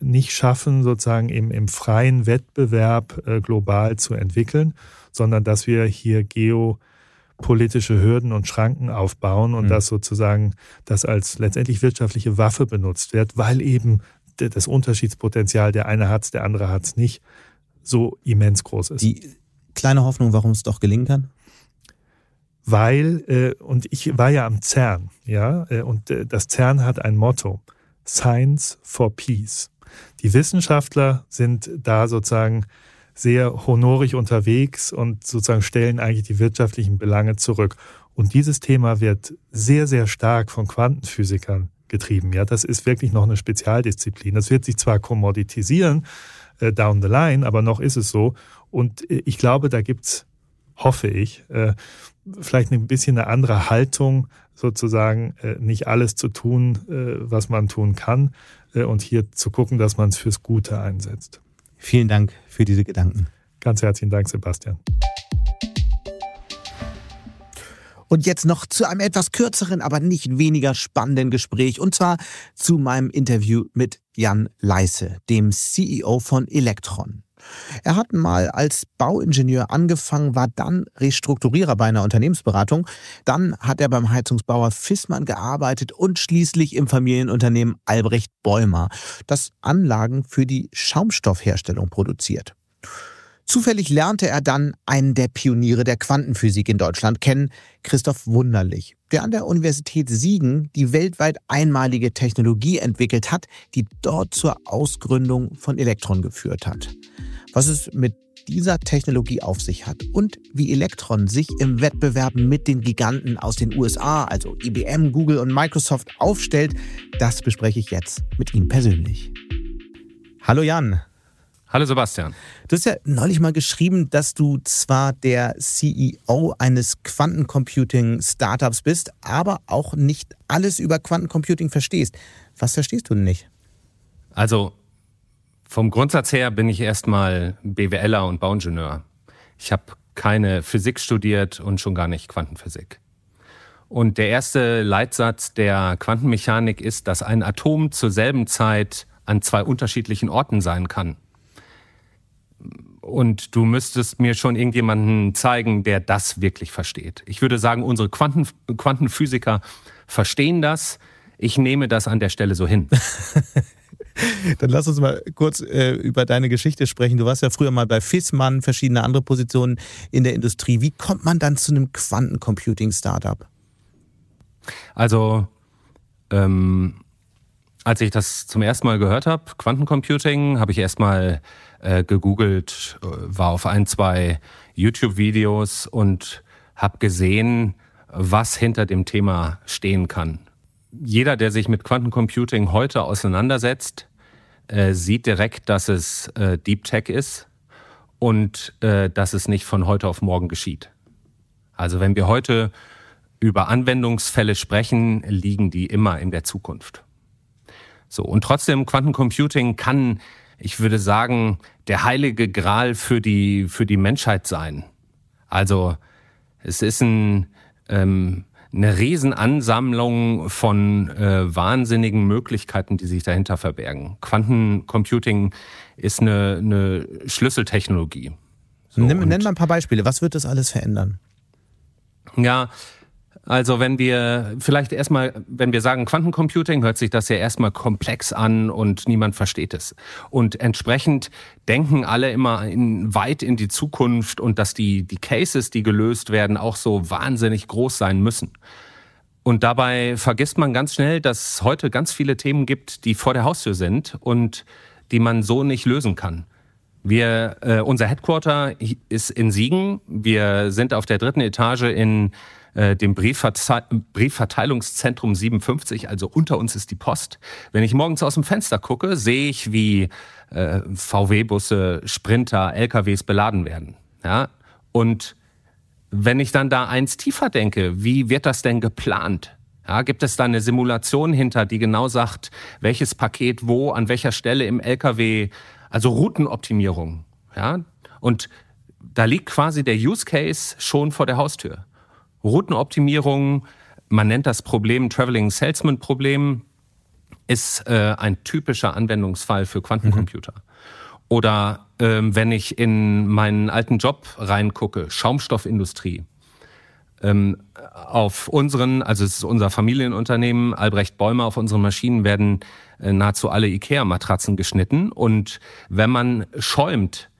nicht schaffen, sozusagen im, im freien Wettbewerb global zu entwickeln, sondern dass wir hier geopolitische Hürden und Schranken aufbauen und mhm. dass sozusagen das als letztendlich wirtschaftliche Waffe benutzt wird, weil eben das Unterschiedspotenzial, der eine hat es, der andere hat es nicht, so immens groß ist.
Die kleine Hoffnung, warum es doch gelingen kann?
Weil, äh, und ich war ja am CERN, ja, äh, und äh, das CERN hat ein Motto, Science for Peace. Die Wissenschaftler sind da sozusagen sehr honorig unterwegs und sozusagen stellen eigentlich die wirtschaftlichen Belange zurück. Und dieses Thema wird sehr, sehr stark von Quantenphysikern getrieben. Ja, das ist wirklich noch eine Spezialdisziplin. Das wird sich zwar kommoditisieren äh, down the line, aber noch ist es so. Und äh, ich glaube, da gibt's hoffe ich, äh, vielleicht ein bisschen eine andere Haltung, sozusagen äh, nicht alles zu tun, äh, was man tun kann äh, und hier zu gucken, dass man es fürs Gute einsetzt.
Vielen Dank für diese Gedanken.
Ganz herzlichen Dank, Sebastian.
Und jetzt noch zu einem etwas kürzeren, aber nicht weniger spannenden Gespräch. Und zwar zu meinem Interview mit Jan Leisse, dem CEO von Electron. Er hat mal als Bauingenieur angefangen, war dann Restrukturierer bei einer Unternehmensberatung. Dann hat er beim Heizungsbauer Fissmann gearbeitet und schließlich im Familienunternehmen Albrecht Bäumer, das Anlagen für die Schaumstoffherstellung produziert. Zufällig lernte er dann einen der Pioniere der Quantenphysik in Deutschland kennen, Christoph Wunderlich, der an der Universität Siegen die weltweit einmalige Technologie entwickelt hat, die dort zur Ausgründung von Elektron geführt hat was es mit dieser Technologie auf sich hat und wie Electron sich im Wettbewerb mit den Giganten aus den USA, also IBM, Google und Microsoft, aufstellt, das bespreche ich jetzt mit Ihnen persönlich. Hallo Jan.
Hallo Sebastian.
Du hast ja neulich mal geschrieben, dass du zwar der CEO eines Quantencomputing-Startups bist, aber auch nicht alles über Quantencomputing verstehst. Was verstehst du denn nicht?
Also vom Grundsatz her bin ich erstmal BWLer und Bauingenieur. Ich habe keine Physik studiert und schon gar nicht Quantenphysik. Und der erste Leitsatz der Quantenmechanik ist, dass ein Atom zur selben Zeit an zwei unterschiedlichen Orten sein kann. Und du müsstest mir schon irgendjemanden zeigen, der das wirklich versteht. Ich würde sagen, unsere Quanten, Quantenphysiker verstehen das. Ich nehme das an der Stelle so hin. (laughs)
Dann lass uns mal kurz äh, über deine Geschichte sprechen. Du warst ja früher mal bei Fissmann, verschiedene andere Positionen in der Industrie. Wie kommt man dann zu einem Quantencomputing-Startup?
Also, ähm, als ich das zum ersten Mal gehört habe, Quantencomputing, habe ich erstmal äh, gegoogelt, äh, war auf ein, zwei YouTube-Videos und habe gesehen, was hinter dem Thema stehen kann jeder, der sich mit Quantencomputing heute auseinandersetzt, äh, sieht direkt, dass es äh, Deep Tech ist und äh, dass es nicht von heute auf morgen geschieht. Also wenn wir heute über Anwendungsfälle sprechen, liegen die immer in der Zukunft. So, und trotzdem, Quantencomputing kann, ich würde sagen, der heilige Gral für die, für die Menschheit sein. Also es ist ein, ähm, eine Riesenansammlung von äh, wahnsinnigen Möglichkeiten, die sich dahinter verbergen. Quantencomputing ist eine, eine Schlüsseltechnologie.
So, nenn, nenn mal ein paar Beispiele. Was wird das alles verändern?
Ja, also wenn wir vielleicht erstmal, wenn wir sagen Quantencomputing, hört sich das ja erstmal komplex an und niemand versteht es. Und entsprechend denken alle immer in, weit in die Zukunft und dass die, die Cases, die gelöst werden, auch so wahnsinnig groß sein müssen. Und dabei vergisst man ganz schnell, dass es heute ganz viele Themen gibt, die vor der Haustür sind und die man so nicht lösen kann. Wir, äh, unser Headquarter ist in Siegen. Wir sind auf der dritten Etage in äh, dem Briefverte Briefverteilungszentrum 57, also unter uns ist die Post. Wenn ich morgens aus dem Fenster gucke, sehe ich, wie äh, VW-Busse, Sprinter, LKWs beladen werden. Ja? Und wenn ich dann da eins tiefer denke, wie wird das denn geplant? Ja, gibt es da eine Simulation hinter, die genau sagt, welches Paket wo, an welcher Stelle im LKW, also Routenoptimierung. Ja? Und da liegt quasi der Use Case schon vor der Haustür. Routenoptimierung, man nennt das Problem Traveling Salesman Problem, ist äh, ein typischer Anwendungsfall für Quantencomputer. Mhm. Oder ähm, wenn ich in meinen alten Job reingucke, Schaumstoffindustrie. Ähm, auf unseren, also es ist unser Familienunternehmen, Albrecht Bäumer, auf unseren Maschinen werden äh, nahezu alle IKEA-Matratzen geschnitten. Und wenn man schäumt,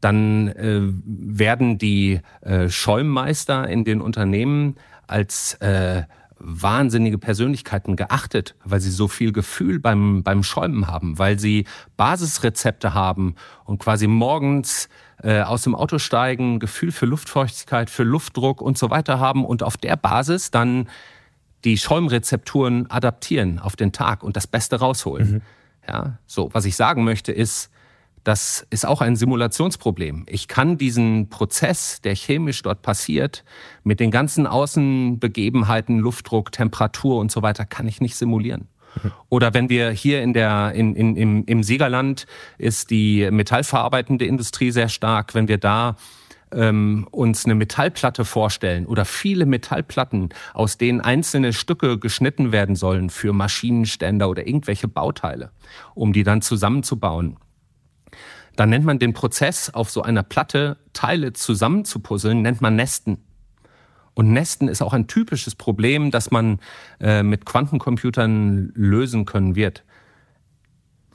dann äh, werden die äh, Schäummeister in den Unternehmen als äh, wahnsinnige Persönlichkeiten geachtet, weil sie so viel Gefühl beim, beim Schäumen haben, weil sie Basisrezepte haben und quasi morgens äh, aus dem Auto steigen, Gefühl für Luftfeuchtigkeit, für Luftdruck und so weiter haben und auf der Basis dann die Schäumrezepturen adaptieren auf den Tag und das Beste rausholen. Mhm. Ja, so, was ich sagen möchte ist, das ist auch ein Simulationsproblem. Ich kann diesen Prozess, der chemisch dort passiert, mit den ganzen Außenbegebenheiten, Luftdruck, Temperatur und so weiter, kann ich nicht simulieren. Oder wenn wir hier in der, in, in, im, im Siegerland ist die metallverarbeitende Industrie sehr stark, wenn wir da ähm, uns eine Metallplatte vorstellen oder viele Metallplatten, aus denen einzelne Stücke geschnitten werden sollen für Maschinenständer oder irgendwelche Bauteile, um die dann zusammenzubauen. Dann nennt man den Prozess, auf so einer Platte Teile zusammenzupuzzeln, nennt man Nesten. Und Nesten ist auch ein typisches Problem, das man äh, mit Quantencomputern lösen können wird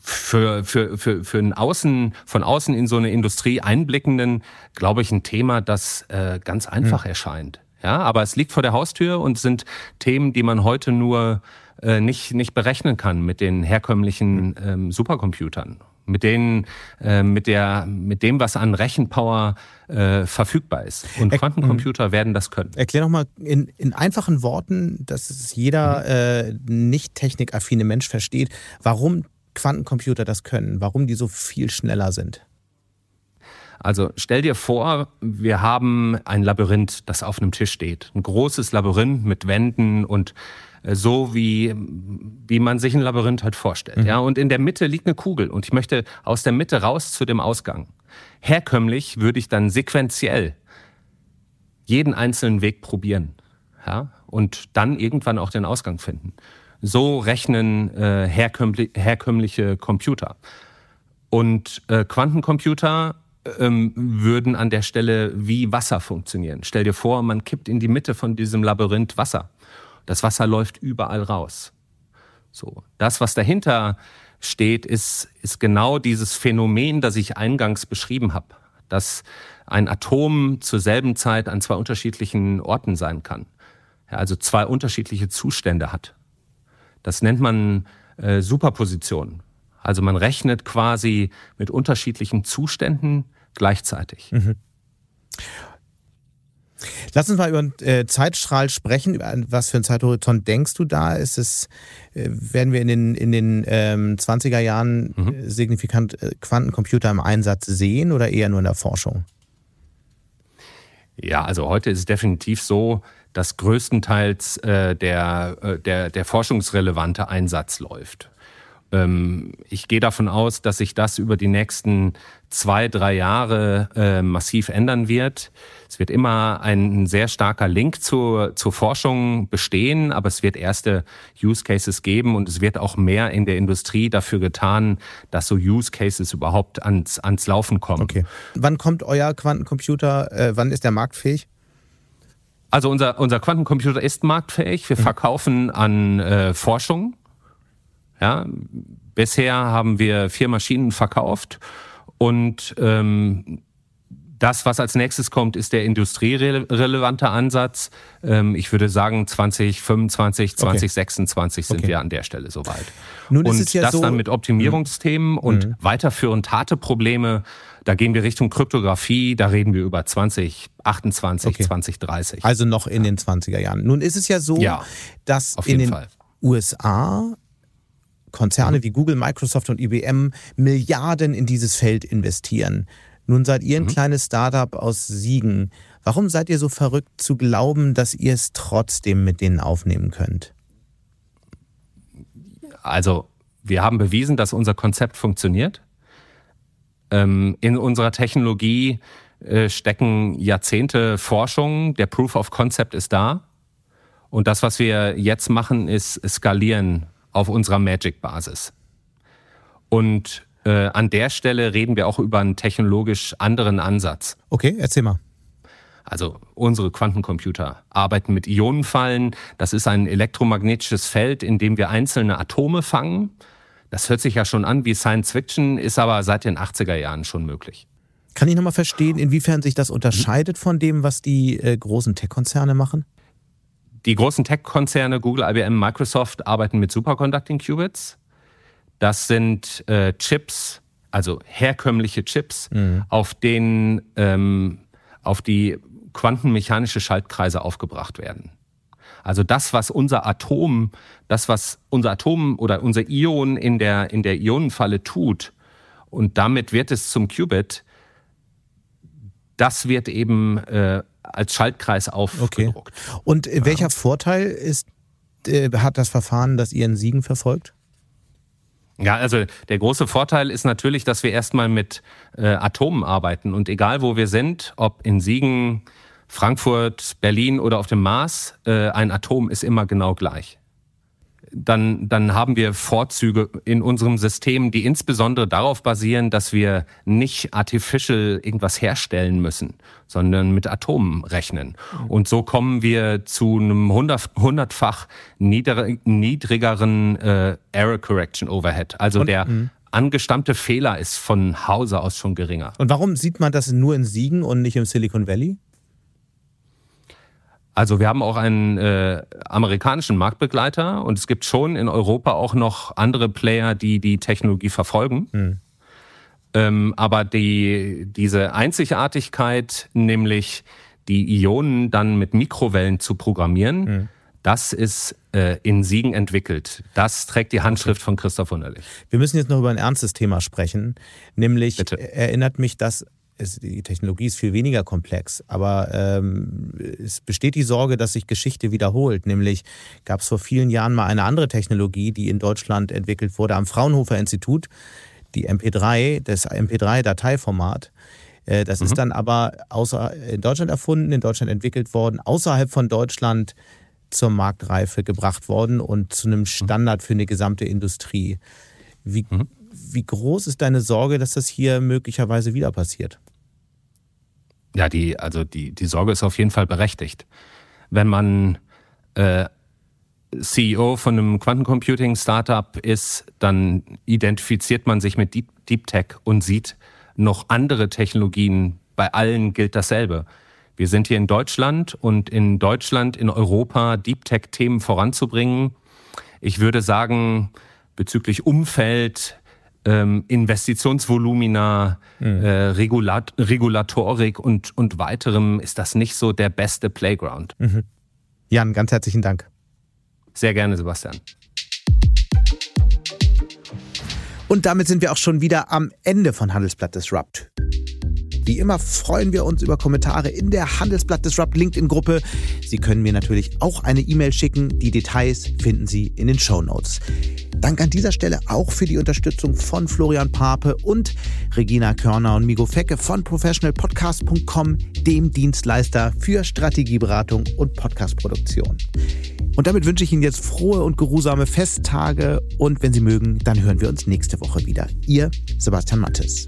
für, für, für, für einen Außen, von außen in so eine Industrie einblickenden, glaube ich, ein Thema, das äh, ganz einfach mhm. erscheint. Ja, aber es liegt vor der Haustür und sind Themen, die man heute nur äh, nicht, nicht berechnen kann mit den herkömmlichen hm. ähm, Supercomputern. Mit denen, äh, mit der, mit dem, was an Rechenpower äh, verfügbar ist. Und Quantencomputer werden das können.
Erklär doch mal in, in einfachen Worten, dass es jeder mhm. äh, nicht technikaffine Mensch versteht, warum Quantencomputer das können, warum die so viel schneller sind?
Also stell dir vor, wir haben ein Labyrinth, das auf einem Tisch steht. Ein großes Labyrinth mit Wänden und so wie, wie man sich ein Labyrinth halt vorstellt. Mhm. Ja, und in der Mitte liegt eine Kugel und ich möchte aus der Mitte raus zu dem Ausgang. Herkömmlich würde ich dann sequenziell jeden einzelnen Weg probieren. Ja, und dann irgendwann auch den Ausgang finden. So rechnen äh, herkömmli herkömmliche Computer. Und äh, Quantencomputer ähm, würden an der Stelle wie Wasser funktionieren. Stell dir vor, man kippt in die Mitte von diesem Labyrinth Wasser. Das Wasser läuft überall raus. So, das, was dahinter steht, ist, ist genau dieses Phänomen, das ich eingangs beschrieben habe, dass ein Atom zur selben Zeit an zwei unterschiedlichen Orten sein kann. Ja, also zwei unterschiedliche Zustände hat. Das nennt man äh, Superposition. Also man rechnet quasi mit unterschiedlichen Zuständen gleichzeitig. Mhm.
Lass uns mal über äh, Zeitstrahl sprechen. Was für einen Zeithorizont denkst du da? Ist es, äh, werden wir in den, in den ähm, 20er Jahren mhm. Äh, signifikant Quantencomputer im Einsatz sehen oder eher nur in der Forschung?
Ja, also heute ist es definitiv so, dass größtenteils äh, der, äh, der, der forschungsrelevante Einsatz läuft. Ähm, ich gehe davon aus, dass sich das über die nächsten zwei, drei Jahre äh, massiv ändern wird. Es wird immer ein sehr starker Link zur, zur Forschung bestehen, aber es wird erste Use Cases geben und es wird auch mehr in der Industrie dafür getan, dass so Use Cases überhaupt ans, ans Laufen kommen.
Okay. Wann kommt euer Quantencomputer, äh, wann ist der marktfähig?
Also unser, unser Quantencomputer ist marktfähig. Wir mhm. verkaufen an äh, Forschung. Ja, bisher haben wir vier Maschinen verkauft und ähm, das, was als nächstes kommt, ist der industrierelevante Ansatz. Ähm, ich würde sagen, 2025, 2026 okay. sind okay. wir an der Stelle soweit. Nun und ja das so dann mit Optimierungsthemen mhm. und mhm. weiterführend harte Probleme. Da gehen wir Richtung Kryptographie, da reden wir über 2028, okay. 2030.
Also noch in den 20er Jahren. Nun ist es ja so, ja, dass in den Fall. USA Konzerne mhm. wie Google, Microsoft und IBM Milliarden in dieses Feld investieren. Nun seid ihr ein mhm. kleines Startup aus Siegen. Warum seid ihr so verrückt zu glauben, dass ihr es trotzdem mit denen aufnehmen könnt?
Also, wir haben bewiesen, dass unser Konzept funktioniert. Ähm, in unserer Technologie äh, stecken Jahrzehnte Forschung. Der Proof of Concept ist da. Und das, was wir jetzt machen, ist skalieren auf unserer Magic-Basis. Und äh, an der Stelle reden wir auch über einen technologisch anderen Ansatz.
Okay, erzähl mal.
Also unsere Quantencomputer arbeiten mit Ionenfallen. Das ist ein elektromagnetisches Feld, in dem wir einzelne Atome fangen. Das hört sich ja schon an wie Science Fiction, ist aber seit den 80er Jahren schon möglich.
Kann ich nochmal verstehen, inwiefern sich das unterscheidet von dem, was die äh, großen Tech-Konzerne machen?
Die großen Tech-Konzerne Google, IBM, Microsoft arbeiten mit Superconducting Qubits. Das sind äh, Chips, also herkömmliche Chips, mhm. auf denen ähm, auf die quantenmechanische Schaltkreise aufgebracht werden. Also das, was unser Atom, das, was unser Atom oder unser Ion in der, in der Ionenfalle tut und damit wird es zum Qubit. Das wird eben äh, als Schaltkreis aufgedruckt.
Okay. Und äh, welcher ja. Vorteil ist, äh, hat das Verfahren, das ihr in Siegen verfolgt?
Ja, also der große Vorteil ist natürlich, dass wir erstmal mit äh, Atomen arbeiten. Und egal wo wir sind, ob in Siegen, Frankfurt, Berlin oder auf dem Mars, äh, ein Atom ist immer genau gleich dann, dann haben wir Vorzüge in unserem System, die insbesondere darauf basieren, dass wir nicht artificial irgendwas herstellen müssen, sondern mit Atomen rechnen. Und so kommen wir zu einem hundertfach niedrigeren äh, Error Correction Overhead. Also Und, der mh. angestammte Fehler ist von Hause aus schon geringer.
Und warum sieht man das nur in Siegen und nicht im Silicon Valley?
Also wir haben auch einen äh, amerikanischen Marktbegleiter und es gibt schon in Europa auch noch andere Player, die die Technologie verfolgen. Hm. Ähm, aber die, diese Einzigartigkeit, nämlich die Ionen dann mit Mikrowellen zu programmieren, hm. das ist äh, in Siegen entwickelt. Das trägt die Handschrift von Christoph Wunderlich.
Wir müssen jetzt noch über ein ernstes Thema sprechen, nämlich Bitte. erinnert mich das es, die Technologie ist viel weniger komplex, aber ähm, es besteht die Sorge, dass sich Geschichte wiederholt. Nämlich gab es vor vielen Jahren mal eine andere Technologie, die in Deutschland entwickelt wurde am Fraunhofer Institut, die MP3, das MP3-Dateiformat. Äh, das mhm. ist dann aber außer, in Deutschland erfunden, in Deutschland entwickelt worden, außerhalb von Deutschland zur Marktreife gebracht worden und zu einem Standard für eine gesamte Industrie. Wie, mhm. wie groß ist deine Sorge, dass das hier möglicherweise wieder passiert?
Ja, die, also die, die Sorge ist auf jeden Fall berechtigt. Wenn man äh, CEO von einem Quantencomputing-Startup ist, dann identifiziert man sich mit Deep, Deep Tech und sieht noch andere Technologien. Bei allen gilt dasselbe. Wir sind hier in Deutschland und in Deutschland, in Europa Deep Tech-Themen voranzubringen. Ich würde sagen, bezüglich Umfeld, ähm, Investitionsvolumina, mhm. äh, Regulat Regulatorik und, und weiterem ist das nicht so der beste Playground. Mhm.
Jan, ganz herzlichen Dank.
Sehr gerne, Sebastian.
Und damit sind wir auch schon wieder am Ende von Handelsblatt Disrupt. Wie immer freuen wir uns über Kommentare in der Handelsblatt Disrupt LinkedIn-Gruppe. Sie können mir natürlich auch eine E-Mail schicken. Die Details finden Sie in den Show Notes. Dank an dieser Stelle auch für die Unterstützung von Florian Pape und Regina Körner und Migo Fecke von professionalpodcast.com, dem Dienstleister für Strategieberatung und Podcastproduktion. Und damit wünsche ich Ihnen jetzt frohe und geruhsame Festtage und wenn Sie mögen, dann hören wir uns nächste Woche wieder. Ihr Sebastian Mattes.